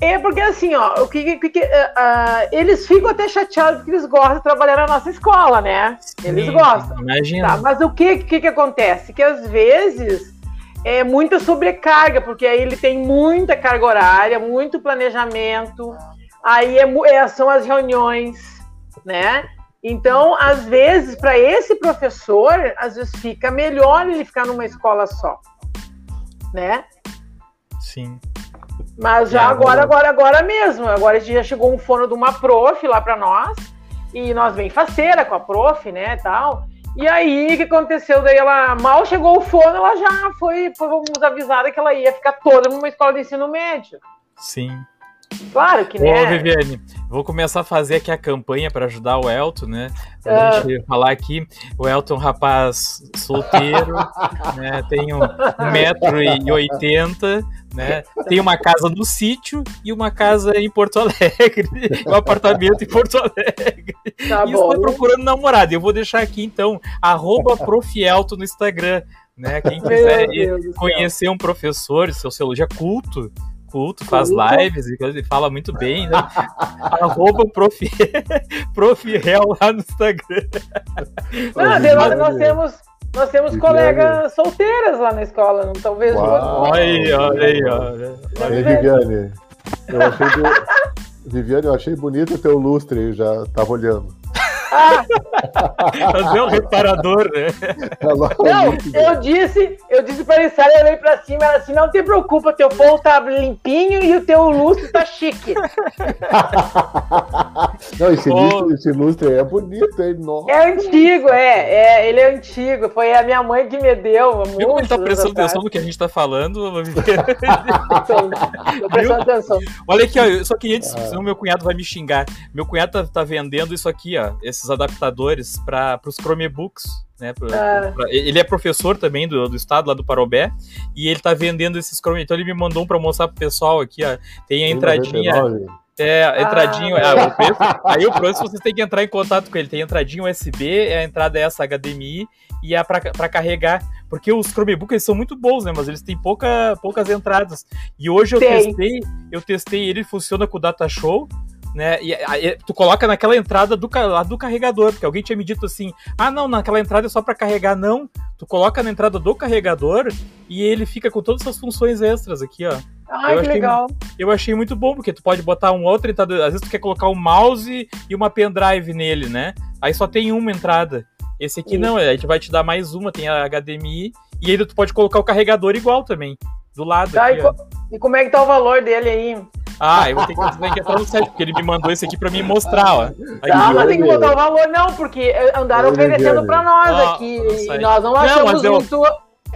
É porque assim, ó, o que, que, que uh, uh, eles ficam até chateados porque eles gostam de trabalhar na nossa escola, né? Eles Sim, gostam. Imagina. Tá, mas o que, que, que acontece? Que às vezes é muita sobrecarga, porque aí ele tem muita carga horária, muito planejamento. Aí é, é, são as reuniões, né? Então, às vezes, para esse professor, às vezes fica melhor ele ficar numa escola só, né? Sim. Mas já é, agora, agora, agora mesmo. Agora já chegou um fono de uma prof lá para nós e nós bem faceira com a prof, né, tal. E aí, o que aconteceu? Daí ela mal chegou o fono, ela já foi, fomos avisada que ela ia ficar toda numa escola de ensino médio. Sim. Claro que né. Ô, Viviane, vou começar a fazer aqui a campanha para ajudar o Elton, né? Pra uh... gente falar aqui. O Elton é um rapaz solteiro, <laughs> né? Tem um, um metro e oitenta, né? Tem uma casa no sítio e uma casa em Porto Alegre, <laughs> um apartamento em Porto Alegre. Tá e estou procurando namorada. Eu vou deixar aqui então arroba Profielto no Instagram. Né? Quem quiser conhecer um professor, seu celular culto, culto, faz lives e coisa, fala muito bem, né? <laughs> Arroba prof, <laughs> prof Real lá no Instagram. Não, de lá nós temos, nós temos colegas solteiras lá na escola, não talvez. Olha aí, olha aí, olha. olha. Viviane, eu achei, <laughs> Viviane, eu achei bonito o teu lustre aí, já tava olhando. Fazer um reparador, né? Não, eu disse, eu disse pra ele, ela veio pra cima, ela assim, não te preocupa, teu pão tá limpinho e o teu lustre tá chique. <laughs> não, esse, lustre, esse lustre é bonito, hein? Nossa. É antigo, é, é, ele é antigo, foi a minha mãe que me deu. Viu como ele tá prestando atenção no que a gente tá falando? Tô prestando atenção. Olha aqui, ó, eu só queria dizer, ah. senão meu cunhado vai me xingar. Meu cunhado tá, tá vendendo isso aqui, ó, esse esses adaptadores para os Chromebooks. Né, pra, ah. pra, ele é professor também do, do estado lá do Parobé e ele tá vendendo esses Chromebooks. Então ele me mandou um para mostrar pro pessoal aqui, ó. Tem a entradinha. É, entradinho. Ah, ah, o preço, aí o preço vocês têm que entrar em contato com ele. Tem entradinha USB, a entrada é essa HDMI e é para carregar. Porque os Chromebooks eles são muito bons, né? Mas eles têm pouca, poucas entradas. E hoje eu Tem. testei, eu testei ele, funciona com o Data Show né? E, e, tu coloca naquela entrada do, lá do carregador, porque alguém tinha me dito assim: ah, não, naquela entrada é só para carregar. Não, tu coloca na entrada do carregador e ele fica com todas essas funções extras aqui, ó. Ai, eu que achei, legal. Eu achei muito bom, porque tu pode botar um outro entrada. Às vezes tu quer colocar um mouse e uma pendrive nele, né? Aí só tem uma entrada. Esse aqui Isso. não, a gente vai te dar mais uma, tem a HDMI, e ainda tu pode colocar o carregador igual também, do lado. Tá, aqui, e, e, como é que tá o valor dele aí? Ah, eu vou ter que, que entrar no site, porque ele me mandou esse aqui pra me mostrar, ó. Aí, ah, mas tem que botar o valor, não, porque andaram oferecendo pra nós ah, aqui. E nós não achamos não, muito,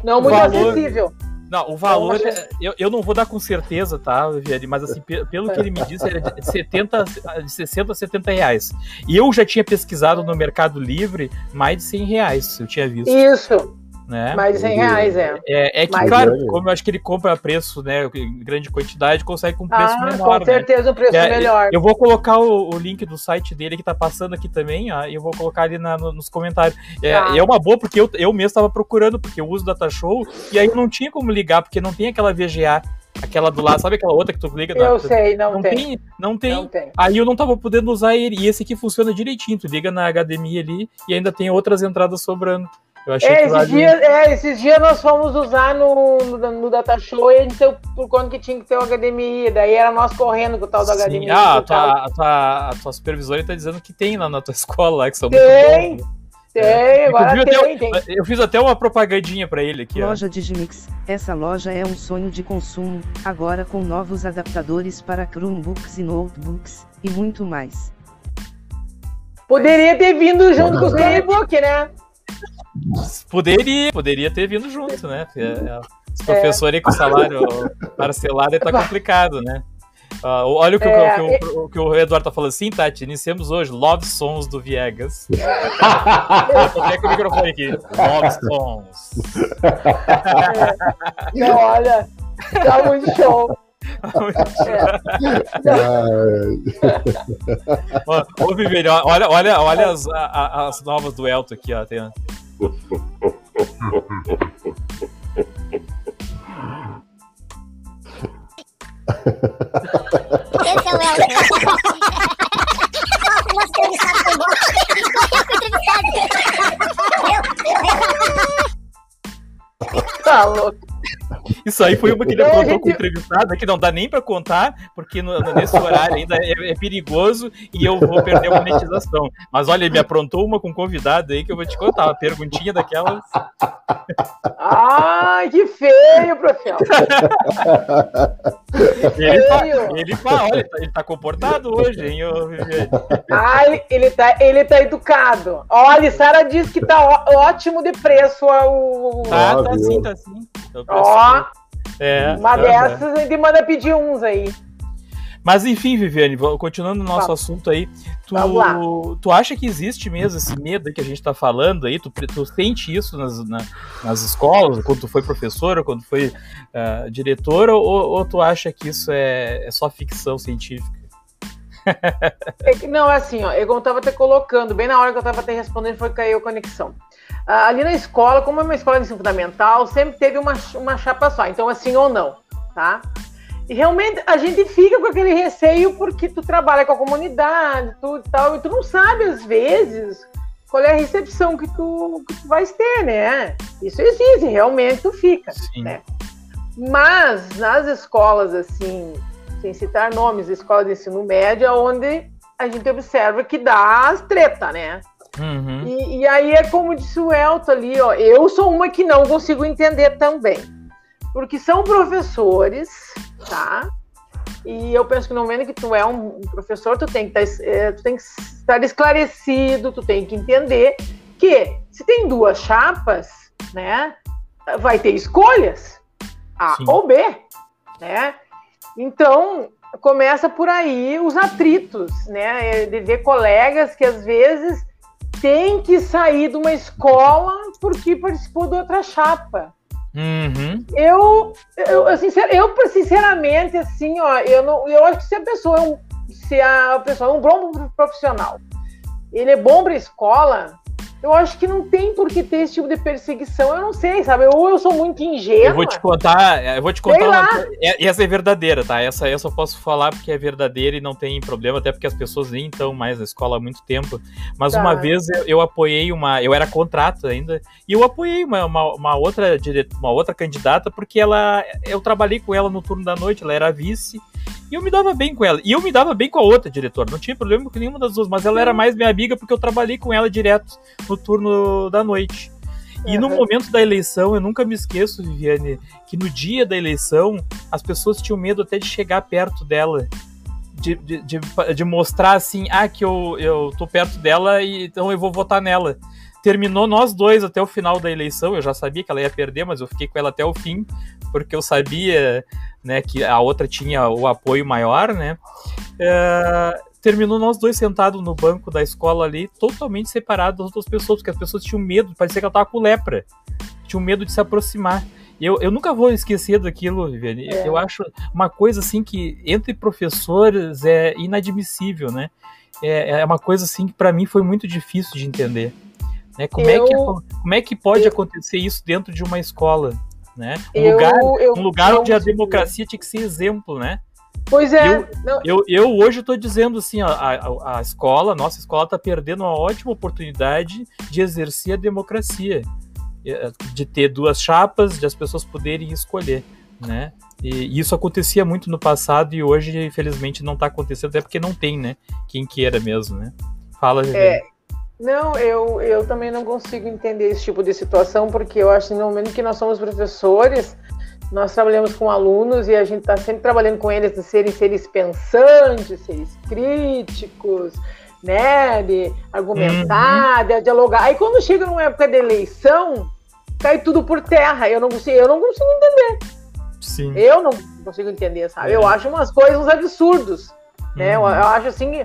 não muito valor... acessível. Não, o valor, é, eu, eu não vou dar com certeza, tá, Vieri, mas assim, pelo que ele me disse, era de, 70, de 60 a 70 reais. E eu já tinha pesquisado no Mercado Livre mais de 100 reais, eu tinha visto. Isso. Né? Mais de 100 reais, é. É, é que, Mais claro, grande. como eu acho que ele compra a preço, né, em grande quantidade, consegue com preço ah, menor. Com né? certeza né? um preço é, melhor. Eu vou colocar o, o, link do site dele que tá passando aqui também, ó, e eu vou colocar ali na, no, nos comentários. É, ah. é uma boa, porque eu, eu mesmo estava procurando, porque eu uso Data Show, e aí não tinha como ligar, porque não tem aquela VGA aquela do lado, sabe aquela outra que tu liga? Eu sei, não, não tem. tem. Não tem. Não tem. Aí eu não tava podendo usar ele. E esse aqui funciona direitinho. Tu liga na HDMI ali e ainda tem outras entradas sobrando. Eu achei é, que esses, dias, é, esses dias nós fomos usar no, no, no Data Show e a gente deu por conta que tinha que ter o HDMI. Daí era nós correndo com o tal do Sim. HDMI. Ah, a tua, a, tua, a tua supervisora está dizendo que tem lá na tua <laughs> escola lá, que são tem, muito bons. Tem, é. agora tem, até, tem. Eu fiz até uma propagandinha para ele aqui. Loja ó. Digimix. Essa loja é um sonho de consumo, agora com novos adaptadores para Chromebooks e notebooks, e muito mais. Poderia ter vindo junto com o Chromebook, né? Poderia, poderia ter vindo junto, né? Os é, professores com salário parcelado tá complicado, né? Uh, olha o que, é, o, que, o, que, o, Eduardo tá falando assim, Tati. Iniciamos hoje Love Sons do Viegas. <laughs> Até com o microfone aqui. Love Sons. É. Não, olha, Tá muito show. É. ô, Viviane, olha, olha, olha as, a, as novas do Elton aqui, ó. Tem... Esse é o Elton. nosso entrevistado foi embora. Eu fui entrevistado. Tá louco. Isso aí foi uma que ele aprontou gente... com o entrevistado, que não dá nem pra contar, porque no, nesse horário ainda é, é, perigoso e eu vou perder a monetização. Mas olha, ele me aprontou uma com um convidado aí que eu vou te contar, uma perguntinha daquelas. Ai, que feio, professor! ele, tá, ele, tá, olha, ele tá, ele tá comportado hoje, hein, ô Viviane? Ah, ele, tá, ele tá educado. Olha, Sara disse que tá ó, ótimo de preço o. Tá, tá sim, tá sim. Ó, é, uma dessas a gente manda pedir uns aí. Mas enfim, Viviane, continuando o nosso assunto aí, tu, tu acha que existe mesmo esse medo que a gente está falando aí? Tu, tu sente isso nas, na, nas escolas, quando tu foi professora, quando foi uh, diretora, ou, ou, tu acha que isso é, é só ficção científica? <laughs> É não, é assim, ó, eu estava até colocando, bem na hora que eu estava até respondendo, foi que caiu a conexão. Ali na escola, como é uma escola de ensino fundamental, sempre teve uma, uma chapa só, então assim ou não, tá? E realmente a gente fica com aquele receio porque tu trabalha com a comunidade, tudo e tal, e tu não sabe às vezes qual é a recepção que tu, que tu vais ter, né? Isso existe, realmente tu fica, Sim. né? Mas nas escolas, assim, sem citar nomes, escola de ensino médio, onde a gente observa que dá as treta, né? Uhum. E, e, aí é como disse o Elton ali, ó, eu sou uma que não consigo entender também. Porque são professores, tá? E eu penso que no momento que tu é um professor, tu tem que, estar, tá é, tu tem que estar esclarecido, tu tem que entender que se tem duas chapas, né, vai ter escolhas, A Sim. ou B, né? Então, começa por aí os atritos, né? De ver colegas que às vezes tem que sair de uma escola porque participou de outra chapa. Uhum. Eu, eu, eu, sincer, eu, sinceramente, assim, ó, eu, não, eu acho que se a pessoa é um, se a pessoa é um bom profissional, ele é bom para escola, eu acho que não tem por que ter esse tipo de perseguição. Eu não sei, sabe? Ou eu sou muito ingênua. Eu vou te contar, eu vou te contar. Uma... É, essa é verdadeira, tá? Essa eu só posso falar porque é verdadeira e não tem problema, até porque as pessoas nem estão mais na escola há muito tempo. Mas tá. uma vez eu, eu, apoiei uma. Eu era contrato ainda, e eu apoiei uma, uma, uma, outra, uma outra candidata porque ela. Eu trabalhei com ela no turno da noite, ela era vice. E eu me dava bem com ela. E eu me dava bem com a outra diretora. Não tinha problema com nenhuma das duas. Mas ela era mais minha amiga porque eu trabalhei com ela direto no turno da noite. E no momento da eleição, eu nunca me esqueço, Viviane, que no dia da eleição, as pessoas tinham medo até de chegar perto dela. De, de, de, de mostrar assim, ah, que eu, eu tô perto dela e então eu vou votar nela terminou nós dois até o final da eleição. Eu já sabia que ela ia perder, mas eu fiquei com ela até o fim, porque eu sabia né, que a outra tinha o apoio maior, né? É, terminou nós dois sentados no banco da escola ali, totalmente separados das outras pessoas, porque as pessoas tinham medo, parecia que ela tava com lepra, tinham medo de se aproximar. Eu, eu nunca vou esquecer daquilo, Viviane. É. Eu acho uma coisa assim que entre professores é inadmissível, né? É, é uma coisa assim que para mim foi muito difícil de entender. Né? Como, eu, é que, como é que pode eu, acontecer isso dentro de uma escola? Né? Um eu, lugar, um lugar onde a democracia tinha que ser exemplo, né? Pois é. Eu, eu, eu, hoje estou dizendo assim, a, a, a escola, nossa escola está perdendo uma ótima oportunidade de exercer a democracia, é, de ter duas chapas, de as pessoas poderem escolher, né? E isso acontecia muito no passado e hoje, infelizmente, não está acontecendo, até porque não tem, né? Quem queira mesmo, né? Fala, é, não, eu, eu também não consigo entender esse tipo de situação, porque eu acho que no momento que nós somos professores, nós trabalhamos com alunos e a gente está sempre trabalhando com eles de serem seres pensantes, seres críticos, né, de argumentar, uhum. de dialogar. Aí quando chega numa época de eleição, cai tudo por terra. Eu não consigo, eu não consigo entender. Sim. Eu não consigo entender, sabe? É. Eu acho umas coisas uns absurdos, né? Uhum. Eu, eu acho assim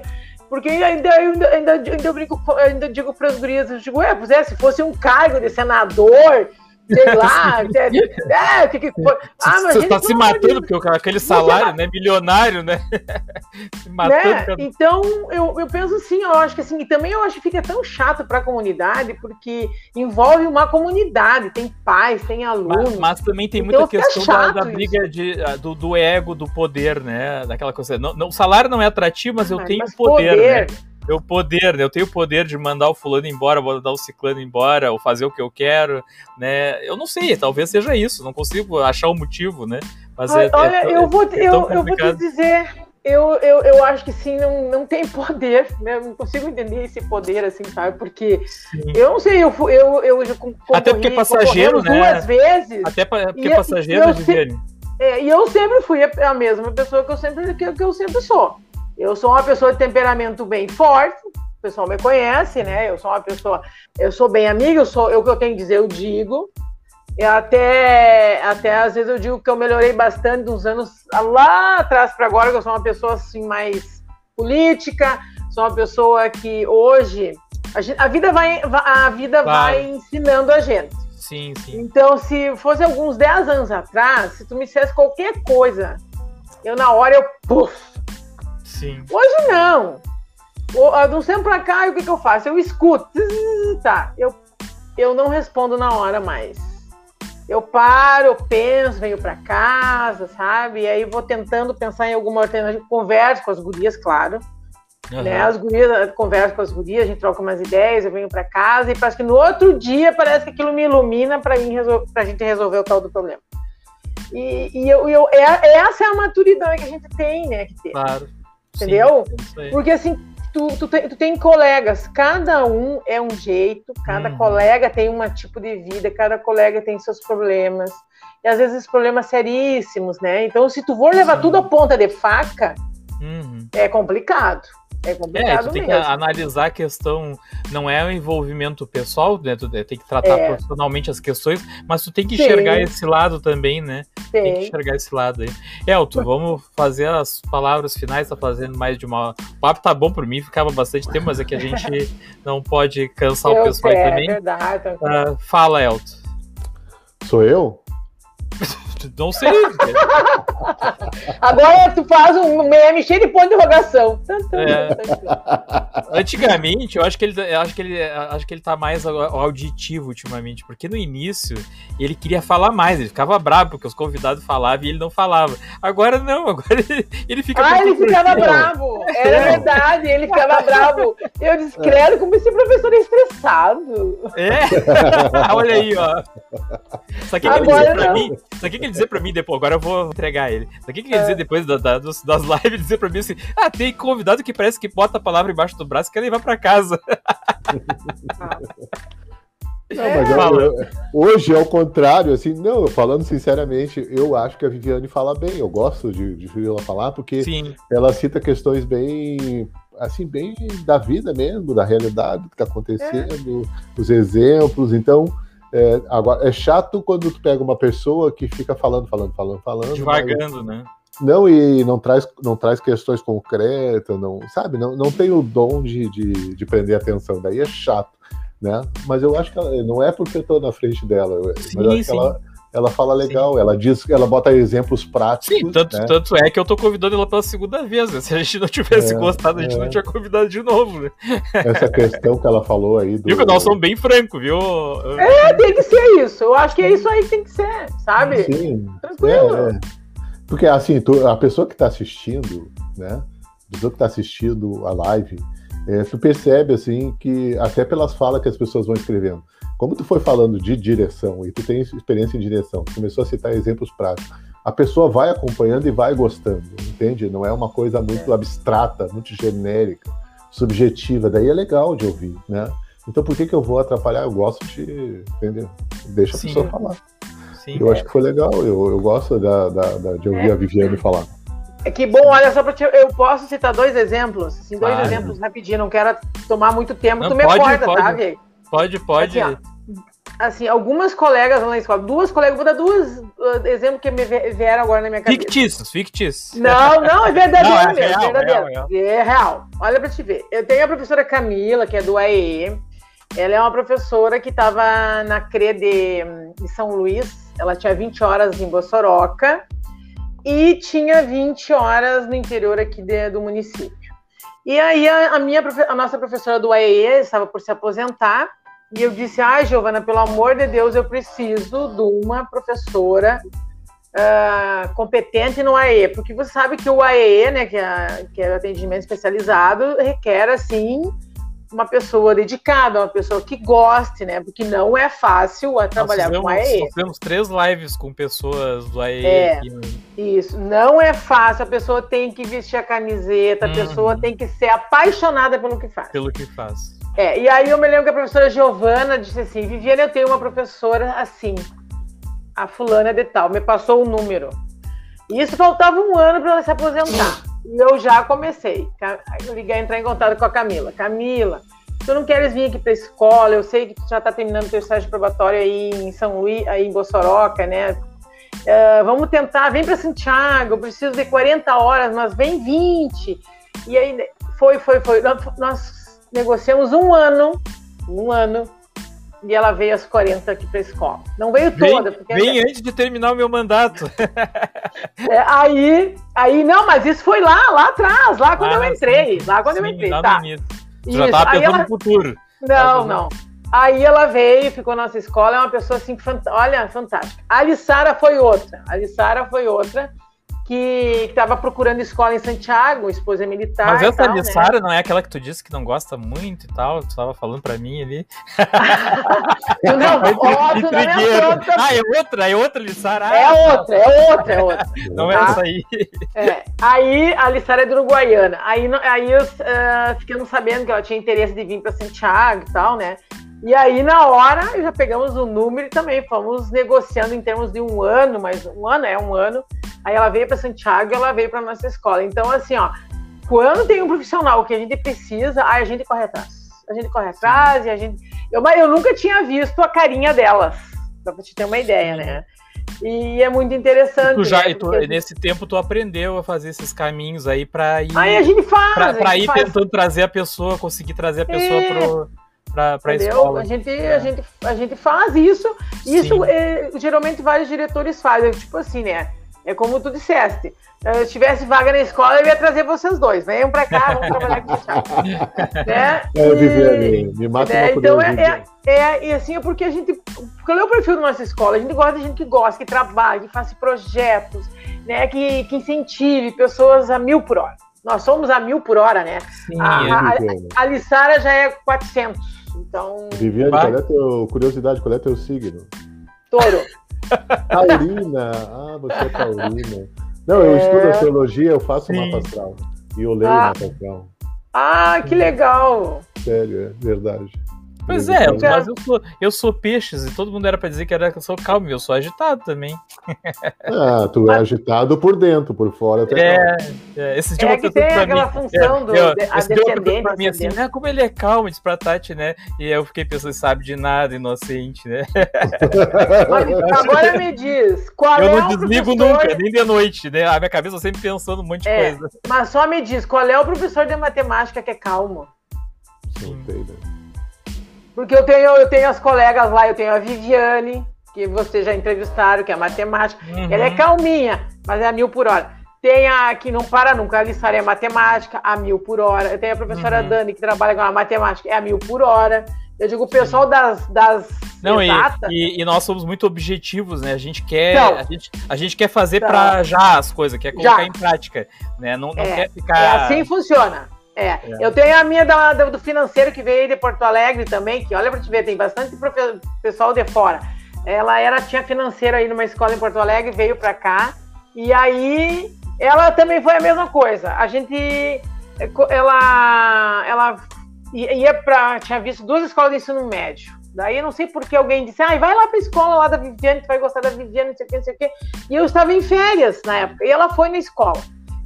porque ainda, ainda, ainda, ainda, brinco, ainda digo para as gurias, eu digo, é, pois é, se fosse um cargo de senador, sei lá, <laughs> é, que, que foi? Ah, mas Você está se matando, porque aquele salário, né, milionário, né? <laughs> se matando. Né? Então, eu, eu penso assim, eu acho que assim, e também eu acho que fica tão chato para a comunidade, porque envolve uma comunidade, tem pais, tem alunos. Mas, mas também tem então, muita questão da, da, briga de, do, do, ego, do poder, né? Daquela coisa. Não, não, o salário não é atrativo, mas ah, eu tenho mas poder, poder. Né? Eu poder, né? Eu tenho o poder de mandar o fulano embora, mandar o ciclano embora, ou fazer o que eu quero, né? Eu não sei, talvez seja isso, não consigo achar o um motivo, né? Mas é, Olha, é, eu, vou, é eu, eu vou te dizer, eu, eu, eu acho que sim, não, não tem <laughs> poder, né? Eu não consigo entender esse poder, assim, sabe? Porque sim. eu não sei, eu eu, eu, eu Até porque passageiro, né? Duas vezes. Até porque passageiro, Viviane. É, e eu sempre fui a, mesma pessoa que eu sempre, que, que eu sempre sou. Eu sou uma pessoa de temperamento bem forte, o pessoal me conhece, né? Eu sou uma pessoa, eu sou bem amiga, eu sou, eu que eu tenho que dizer, eu digo. Até, até às vezes eu digo que eu melhorei bastante uns anos lá atrás para agora, que eu sou uma pessoa assim mais política, sou uma pessoa que hoje a, gente, a vida vai a vida vai. vai ensinando a gente. Sim, sim. Então, se fosse alguns 10 anos atrás, se tu me dissesse qualquer coisa, eu na hora eu puf, Sim. Hoje não. De um tempo pra cá, o que, que eu faço? Eu escuto. Tá, eu, eu não respondo na hora mais. Eu paro, eu penso, venho para casa, sabe? E aí vou tentando pensar em alguma alternativa. Converso com as gurias, claro. Uhum. Né? As gurias, converso com as gurias, a gente troca umas ideias, eu venho para casa e parece que no outro dia parece que aquilo me ilumina para a gente resolver o tal do problema. E, e eu, eu, é, essa é a maturidade que a gente tem, né? Que ter. Claro. Entendeu? Sim, Porque assim, tu, tu, tem, tu tem colegas, cada um é um jeito, cada hum. colega tem um tipo de vida, cada colega tem seus problemas. E às vezes problemas seríssimos, né? Então, se tu for levar Sim. tudo a ponta de faca, uhum. é complicado. É complicado é, tu tem mesmo. que analisar a questão, não é o envolvimento pessoal, né? Tu tem que tratar é. profissionalmente as questões, mas tu tem que enxergar Sim. esse lado também, né? Sim. Tem que enxergar esse lado aí. Elton, vamos fazer as palavras finais, tá fazendo mais de uma. O papo tá bom por mim, ficava bastante tempo, mas é que a gente <laughs> não pode cansar eu o pessoal sei, também. É verdade. Uh, fala, Elton. Sou eu? <laughs> Não sei. <laughs> Agora tu faz um meme cheio de ponto de interrogação. É. Antigamente, eu acho que ele, acho que ele, acho que ele tá mais auditivo ultimamente, porque no início ele queria falar mais, ele ficava bravo porque os convidados falavam e ele não falava. Agora não, <laughs> agora ele, ele fica. Ah, ele ficava bravo. Era é. verdade, ele ficava bravo. Eu disse, credo, como esse professor é estressado. É? <laughs> Olha aí, ó. Só que ele dizia pra mim, só que ele dizer pra mim depois, agora eu vou entregar ele. Só que ele é. dizer depois da, da, das lives, dizer pra mim assim, ah, tem convidado que parece que bota a palavra embaixo do braço e quer levar pra casa. <laughs> Não, mas eu, eu, hoje é o contrário, assim, não, falando sinceramente, eu acho que a Viviane fala bem, eu gosto de, de ouvir ela falar, porque Sim. ela cita questões bem, assim, bem da vida mesmo, da realidade que está acontecendo, é. os exemplos, então é, agora, é chato quando tu pega uma pessoa que fica falando, falando, falando, falando. Devagando, mas... né? Não, e não traz, não traz questões concretas, não, sabe? Não, não tem o dom de, de, de prender atenção, daí é chato, né? Mas eu acho que ela, não é porque eu tô na frente dela, sim, mas eu acho sim. que ela, ela fala legal, Sim. ela diz ela bota exemplos práticos. Sim, tanto, né? tanto é que eu tô convidando ela pela segunda vez, né? Se a gente não tivesse é, gostado, a gente é. não tinha convidado de novo, né? Essa questão que ela falou aí do. Viu que nós somos bem francos, viu? É, tem que ser isso. Eu acho que é isso aí que tem que ser, sabe? Sim. Tranquilo. É, é. Porque assim, tu, a pessoa que tá assistindo, né? A pessoa que tá assistindo a live, é, tu percebe assim que até pelas falas que as pessoas vão escrevendo como tu foi falando de direção e tu tem experiência em direção, tu começou a citar exemplos práticos, a pessoa vai acompanhando e vai gostando, entende? Não é uma coisa muito abstrata, muito genérica, subjetiva, daí é legal de ouvir, né? Então por que que eu vou atrapalhar? Eu gosto de, entendeu? Deixa a Sim. pessoa falar. Sim, eu é. acho que foi legal, eu, eu gosto da, da, da de ouvir é. a Viviane falar. É que bom, olha só, te, eu posso citar dois exemplos, assim, dois claro. exemplos rapidinho, não quero tomar muito tempo, não, tu me pode, acorda, pode, tá, Vê? Pode, pode. Assim, assim, algumas colegas lá na escola, duas colegas, vou dar duas uh, exemplos que me vieram agora na minha cabeça. Fictícios, fictícios. Não, não, é verdadeiro não, é mesmo, real, verdadeiro. Real, real. É real. Olha pra te ver. Eu tenho a professora Camila, que é do AE, Ela é uma professora que estava na CRE de, de São Luís, ela tinha 20 horas em Bossoroca e tinha 20 horas no interior aqui de, do município. E aí a, a, minha, a nossa professora do AEE estava por se aposentar e eu disse, ai, ah, Giovana, pelo amor de Deus, eu preciso de uma professora uh, competente no AE, porque você sabe que o AE, né, que é, que é o atendimento especializado, requer, assim, uma pessoa dedicada, uma pessoa que goste, né? Porque não é fácil trabalhar fizemos, com AE. Nós temos três lives com pessoas do AE. É, aqui. Isso, não é fácil. A pessoa tem que vestir a camiseta, a uhum. pessoa tem que ser apaixonada pelo que faz. Pelo que faz. É, e aí eu me lembro que a professora Giovana disse assim: Viviane, eu tenho uma professora assim a fulana de tal, me passou o número. E isso faltava um ano para ela se aposentar. E eu já comecei. Eu liguei, entrar em contato com a Camila. Camila, tu não queres vir aqui para a escola? Eu sei que tu já está terminando teu estágio probatório aí em São Luís, aí em Bossoroca, né? Uh, vamos tentar, vem para Santiago, eu preciso de 40 horas, mas vem 20. E aí foi, foi, foi. Nós negociamos um ano, um ano e ela veio às 40 aqui para a escola. Não veio toda. Porque vem é... antes de terminar o meu mandato. É, aí, aí, não, mas isso foi lá, lá atrás, lá quando ah, eu entrei. Sim, lá quando sim, eu entrei. Tá. Isso. Já estava pensando ela... no futuro. Não, não. Aí ela veio, ficou na nossa escola, é uma pessoa assim, fant... olha, fantástica. A Alissara foi outra. A Alissara foi outra que estava procurando escola em Santiago, esposa militar. Mas essa Lissara né? não é aquela que tu disse que não gosta muito e tal, tu estava falando para mim ali. <laughs> não, <laughs> óbvio, não é Ah, é outra, é outra Lissara. Ah, é outra, é outra, é outra. <laughs> Não é essa aí. É. Aí a Lissara é do Uruguaiana. Aí, aí eu uh, ficamos sabendo que ela tinha interesse de vir para Santiago e tal, né? E aí, na hora, já pegamos o número e também fomos negociando em termos de um ano, mas um ano é um ano. Aí ela veio para Santiago e ela veio para nossa escola. Então, assim, ó, quando tem um profissional que a gente precisa, aí a gente corre atrás. A gente corre atrás e a gente. Eu, eu nunca tinha visto a carinha delas, pra te ter uma ideia, né? E é muito interessante. Tu já, né? tu, nesse tempo tu aprendeu a fazer esses caminhos aí para ir. Aí a gente faz. Pra, pra ir faz. tentando trazer a pessoa, conseguir trazer a pessoa é. pro para a escola. A gente, é. a, gente, a gente faz isso, isso é, geralmente vários diretores fazem, tipo assim, né? É como tu disseste. Se tivesse vaga na escola, eu ia trazer vocês dois. Venham para cá, vamos trabalhar aqui. <laughs> né? É, Viviane, me mata né? Então, é, é, é, e assim, é porque a gente. Qual é o perfil da nossa escola? A gente gosta de gente que gosta, que trabalha, que faça projetos, né? Que, que incentive pessoas a mil por hora. Nós somos a mil por hora, né? Sim, a, é a, a, a Lissara já é 400. Então. Viviane, qual é teu, curiosidade, qual é teu signo? Touro. Taurina. Ah, você é taurina. Não, eu é... estudo astrologia, eu faço Sim. mapa astral. E eu leio ah. mapa astral. Ah, que legal! Sério, é verdade. Pois é, mas eu sou, eu sou peixes e todo mundo era para dizer que era que eu sou calmo, eu sou agitado também. <laughs> Ah, tu é agitado por dentro, por fora até É, é esse tipo é que tem aquela mim, função é, do, eu, a descendente. Pra mim assim, né, como ele é calmo, disse pra Tati, né? E eu fiquei pensando, sabe de nada, inocente, né? <laughs> <laughs> Mas agora me diz, qual eu é o Eu não desligo professor... nunca, nem de noite, né? A minha cabeça sempre pensando um monte de é, coisa. Mas só me diz, qual é o professor de matemática que é calmo? Não sei, né? Porque eu tenho, eu tenho as colegas lá, eu tenho a Viviane, que vocês já entrevistaram, que é matemática. Uhum. Ela é calminha, mas é a mil por hora. Tem a que não para nunca, a Lissara é matemática, a mil por hora. Eu tenho a professora uhum. Dani, que trabalha com a matemática, é a mil por hora. Eu digo, o pessoal das, das não, e, e, e, nós somos muito objetivos, né? A gente quer, então, a gente, a gente quer fazer então, para já as coisas, quer colocar já. em prática, né? Não, não é, quer ficar. É assim funciona. É. é. eu tenho a minha da, do financeiro que veio de Porto Alegre também, que olha para te ver, tem bastante pessoal de fora. Ela era tinha financeira aí numa escola em Porto Alegre, veio para cá, e aí ela também foi a mesma coisa. A gente ela ela ia para tinha visto duas escolas de ensino médio. Daí eu não sei porque alguém disse, ah, vai lá para a escola lá da Viviane, tu vai gostar da Viviane, não sei o que, não sei o que. E eu estava em férias na época, e ela foi na escola.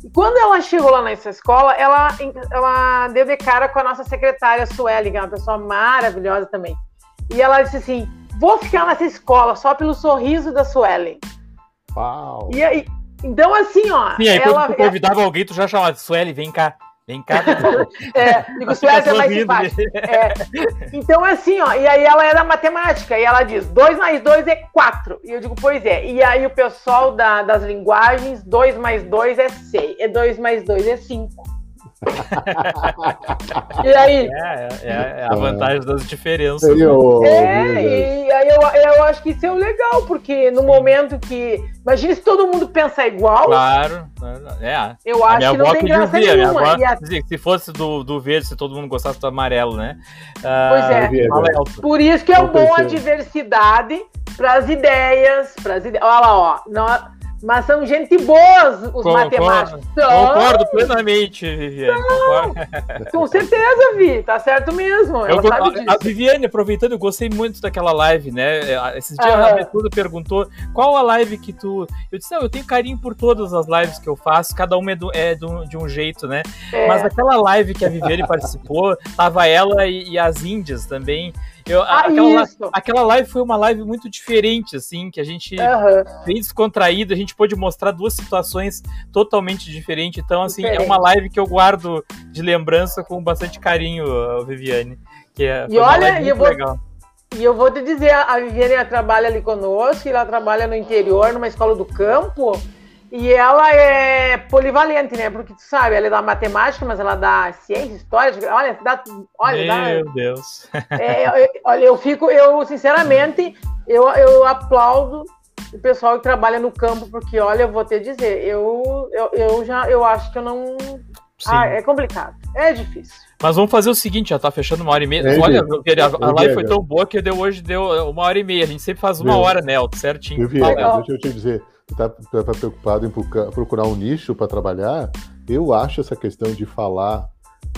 E quando ela chegou lá nessa escola, ela, ela deu de cara com a nossa secretária Sueli, que é uma pessoa maravilhosa também. E ela disse assim: vou ficar nessa escola só pelo sorriso da Sueli. Uau! E aí, então assim, ó. Sim, aí ela, quando tu convidava alguém, tu já chamava, Sueli, vem cá. Vem cá. <laughs> é, digo, Suécia é mais simpático. É. Então, assim, ó, e aí ela é da matemática, e ela diz, 2 mais 2 é 4. E eu digo, pois é. E aí o pessoal da, das linguagens, 2 mais 2 é 6. E 2 mais 2 é 5 e aí? É, é, é, a vantagem das diferenças. Eu, é, e aí eu, eu acho que isso é legal, porque no momento que. Imagina se todo mundo pensa igual. Claro. É. Eu acho que não tem graça dizia, nenhuma. Minha avó a... se fosse do, do verde, se todo mundo gostasse do amarelo, né? Pois é. Uh, Por isso que é bom a diversidade para as ideias, para as ideias. Olha lá, ó. Nós, mas são gente boas os concordo, matemáticos. Concordo plenamente, Viviane. Com certeza, Vi, tá certo mesmo. Eu, a, a, Viviane, aproveitando, eu gostei muito daquela live, né? Esses dias a Betuda perguntou qual a live que tu. Eu disse, não, eu tenho carinho por todas as lives que eu faço, cada uma é, do, é do, de um jeito, né? É. Mas aquela live que a Viviane <laughs> participou, tava ela e, e as índias também. Eu, ah, aquela, aquela, live foi uma live muito diferente, assim, que a gente uhum. bem descontraído, a gente pôde mostrar duas situações totalmente diferentes. Então, assim, Diferente. é uma live que eu guardo de lembrança com bastante carinho, Viviane. Que é, e olha, eu vou, legal. E eu vou te dizer, a Viviane trabalha ali conosco, ela trabalha no interior, numa escola do campo. E ela é polivalente, né? Porque tu sabe, ela é da matemática, mas ela dá ciência, história. Olha, dá. Olha, Meu dá, Deus. <laughs> É, eu, olha, eu fico, eu, sinceramente, eu, eu aplaudo o pessoal que trabalha no campo, porque, olha, eu vou te dizer, eu, eu, eu já eu acho que eu não. Ah, é complicado. É difícil. Mas vamos fazer o seguinte, já tá fechando uma hora e meia. É, Olha, a, a live foi tão boa que deu hoje deu uma hora e meia. A gente sempre faz uma hora, né? Certinho. Viega, deixa eu te dizer está tá, preocupado em procurar um nicho para trabalhar, eu acho essa questão de falar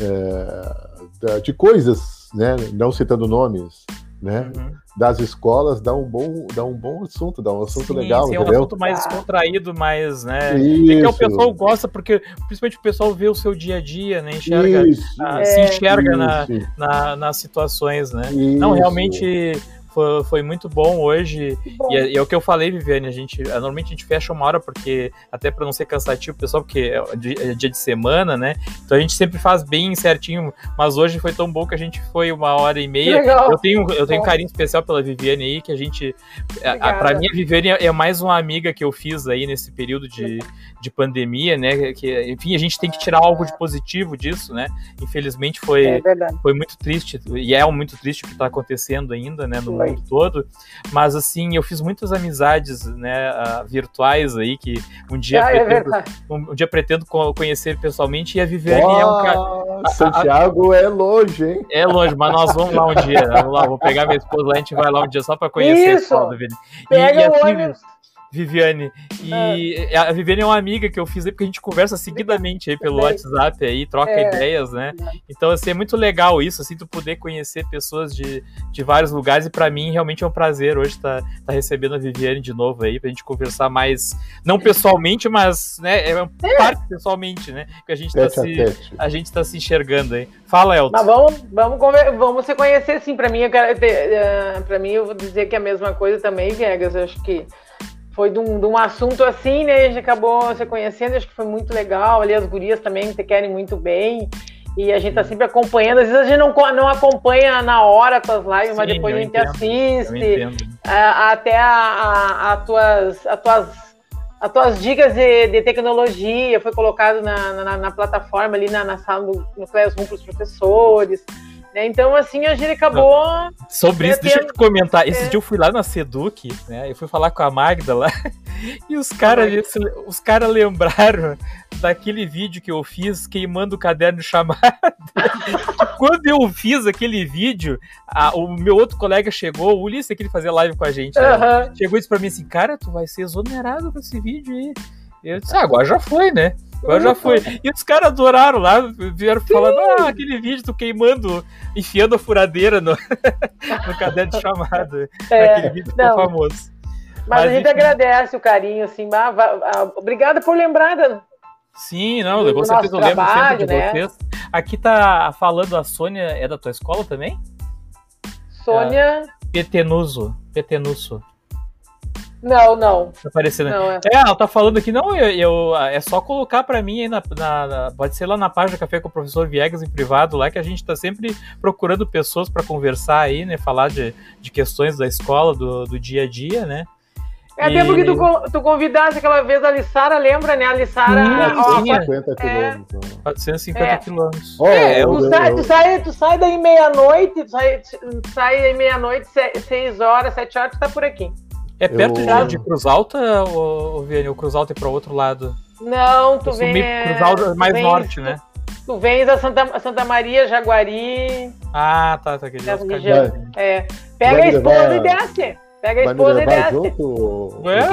é, de coisas, né, não citando nomes, né, uhum. das escolas dá um bom dá um bom assunto dá um assunto sim, legal sim, entendeu? é um assunto mais descontraído mais né Isso. É que o pessoal gosta porque principalmente o pessoal vê o seu dia a dia né enxerga ah, se enxerga na, na, nas situações né Isso. não realmente foi, foi muito bom hoje. Bom. E, é, e, é, o que eu falei, Viviane, a gente é, normalmente a gente fecha uma hora, porque até para não ser cansativo, pessoal, porque é, é dia de semana, né? Então a gente sempre faz bem certinho, mas hoje foi tão bom que a gente foi uma hora e meia. Eu tenho, eu tenho um carinho especial pela Viviane aí, que a gente. Para mim, a Viviane é mais uma amiga que eu fiz aí nesse período de, de pandemia, né? Que, enfim, a gente tem que tirar algo de positivo disso, né? Infelizmente foi, é foi muito triste, e é muito triste o que está acontecendo ainda, né? No, mundo todo. Mas assim, eu fiz muitas amizades, né, uh, virtuais aí que um dia ah, é pretendo, é um, um, dia pretendo conhecer pessoalmente e a Viviane oh, é um cara. Santiago a, a, é longe, hein? É longe, mas nós vamos lá um dia. Vamos lá, vou pegar minha esposa lá, a gente vai lá um dia só para conhecer Isso. a Viviane. Pega e, e o ônibus. Viviane. E é. a Viviane é uma amiga que eu fiz aí, porque a gente conversa seguidamente aí pelo WhatsApp aí, troca é. ideias, né? Então, assim, é muito legal isso, assim, tu poder conhecer pessoas de, de vários lugares e para mim realmente é um prazer hoje estar tá, tá recebendo a Viviane de novo aí, pra gente conversar mais, não pessoalmente, mas, né, é, é. parte pessoalmente, né? Que a gente tá se, a gente tá se enxergando aí. Fala, Elton. Mas vamos, vamos, vamos se conhecer sim, pra mim, eu quero, uh, pra mim eu vou dizer que é a mesma coisa também, Viegas, eu acho que foi de um, de um, assunto assim, né? A gente acabou se conhecendo, acho que foi muito legal. Ali as gurias também te querem muito bem. E a gente tá sempre acompanhando. Às vezes a gente não, não acompanha na hora tuas lives, Sim, mas depois a gente entendo, assiste. A, até a, a, a, tuas, a tuas as tuas dicas de, de tecnologia foi colocado na, na, na, plataforma ali na, na sala do, no Classroom para os professores. Né? Então, assim, a gente acabou. Sobre isso, deixa eu te comentar. Esse é. dia eu fui lá na Seduc, né? Eu fui falar com a Magda lá. <laughs> E os caras os cara lembraram daquele vídeo que eu fiz queimando o caderno chamado. <laughs> Quando eu fiz aquele vídeo, a, o meu outro colega chegou, o Ulisses, que ele fazia live com a gente, né? chegou e disse pra mim assim: Cara, tu vai ser exonerado com esse vídeo aí. Eu disse: ah, agora já foi, né? Agora já foi. E os caras adoraram lá, vieram falando, ah, aquele vídeo tu queimando, enfiando a furadeira no, <laughs> no caderno de chamada. É, aquele vídeo ficou famoso. Mas, mas, a gente agradece o carinho, assim, obrigada por lembrar Sim, não, com certeza eu lembro sempre de né? vocês. Aqui tá falando a Sônia, é da tua escola também? Sônia... É, Petenuso, Petenuso. Não, não. Tá aparecendo. Não, é. é. ela tá falando aqui, não, eu, eu é só colocar para mim aí na, na, na, Pode ser lá na página Café com o Professor Viegas em privado, lá que a gente tá sempre procurando pessoas para conversar aí, né? Falar de, de questões da escola, do, do dia a dia, né? É e... tempo que tu, tu convidasse aquela vez a Lissara, lembra, né? A Lissara. Sim, 450 quilômetros. 450 é. quilômetros. É, tu, sai, tu, sai, tu sai daí meia-noite, tu sai, sai daí meia-noite, seis horas, sete horas, tu tá por aqui. É perto eu... de, Cruz Alta, ou, Vianney? Ou Cruz Alta é para outro lado? Não, tu vem. Cruz Alta mais vem, norte, né? Tu vens a Santa, Santa Maria, Jaguari. Ah, tá, tá. Aquele região. É. Pega a esposa e desce. Pega a esposa e desce. Junto, Ué,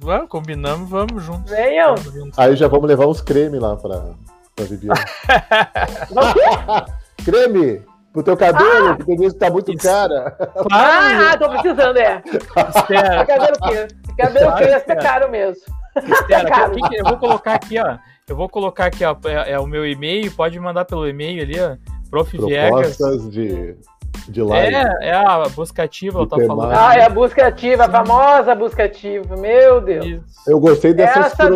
vamos, combinamos, vamos juntos. Venham. Aí já vamos levar uns creme lá pra, pra Viviane. <laughs> <laughs> creme! Pro teu cabelo, ah, porque isso tá muito isso. cara. Ah, ah, tô precisando, é. Espera. cabelo que cabelo crespo é caro mesmo. Espera, é caro. eu vou colocar aqui, ó. Eu vou colocar aqui, ó, é, é o meu e-mail, pode mandar pelo e-mail ali, ó. Prof. Propostas Viegas. de, de live. É, é a busca ativa, ela tá falando. Ah, é a busca ativa, a famosa busca ativa, meu Deus. Isso. Eu gostei dessas Essa.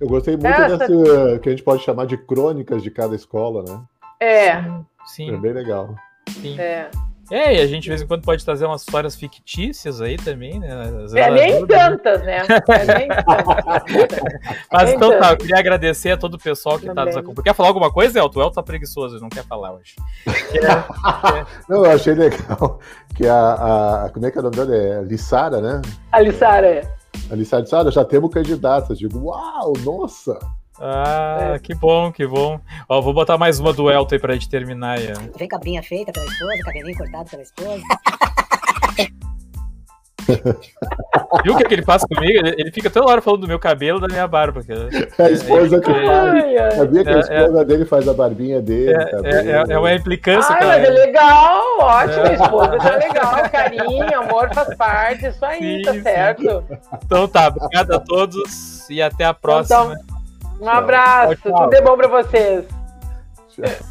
Eu gostei muito Essa... dessa que a gente pode chamar de crônicas de cada escola, né? É. Sim. É bem legal. Sim. É. É, e a gente de vez em quando pode trazer umas histórias fictícias aí também, né? é nem ajuda, né? tantas, né? É nem <laughs> tantas. Mas então tantas. tá, eu queria agradecer a todo o pessoal que tá também. tá nos acompanhando. Quer falar alguma coisa, Elton? O Elton tá preguiçoso, não quer falar hoje. <laughs> É, é. Não, eu achei legal que a, a. Como é que é o nome dela? É Lissara, né? A Lissara, é. A Lissara disse, ah, já temos candidatas. Digo, uau, nossa! Ah, é. que bom, que bom. Ó, vou botar mais uma do Elton aí pra gente terminar. Vem cabrinha feita pela esposa, cabelinho cortado pela esposa. <laughs> Viu o que, é que ele faz comigo? Ele, ele, fica toda hora falando do meu cabelo e da minha barba. Que, é a esposa é, que faz. Sabia que a é, esposa é, dele faz a barbinha dele. É, é, uma implicância. Ai, mas é legal, ótimo. A esposa tá legal, carinho, amor faz parte. Isso aí, sim, tá sim. certo. Então tá, obrigado a todos e até a próxima. Então, um abraço, tchau, tchau. tudo de bom pra vocês. Tchau.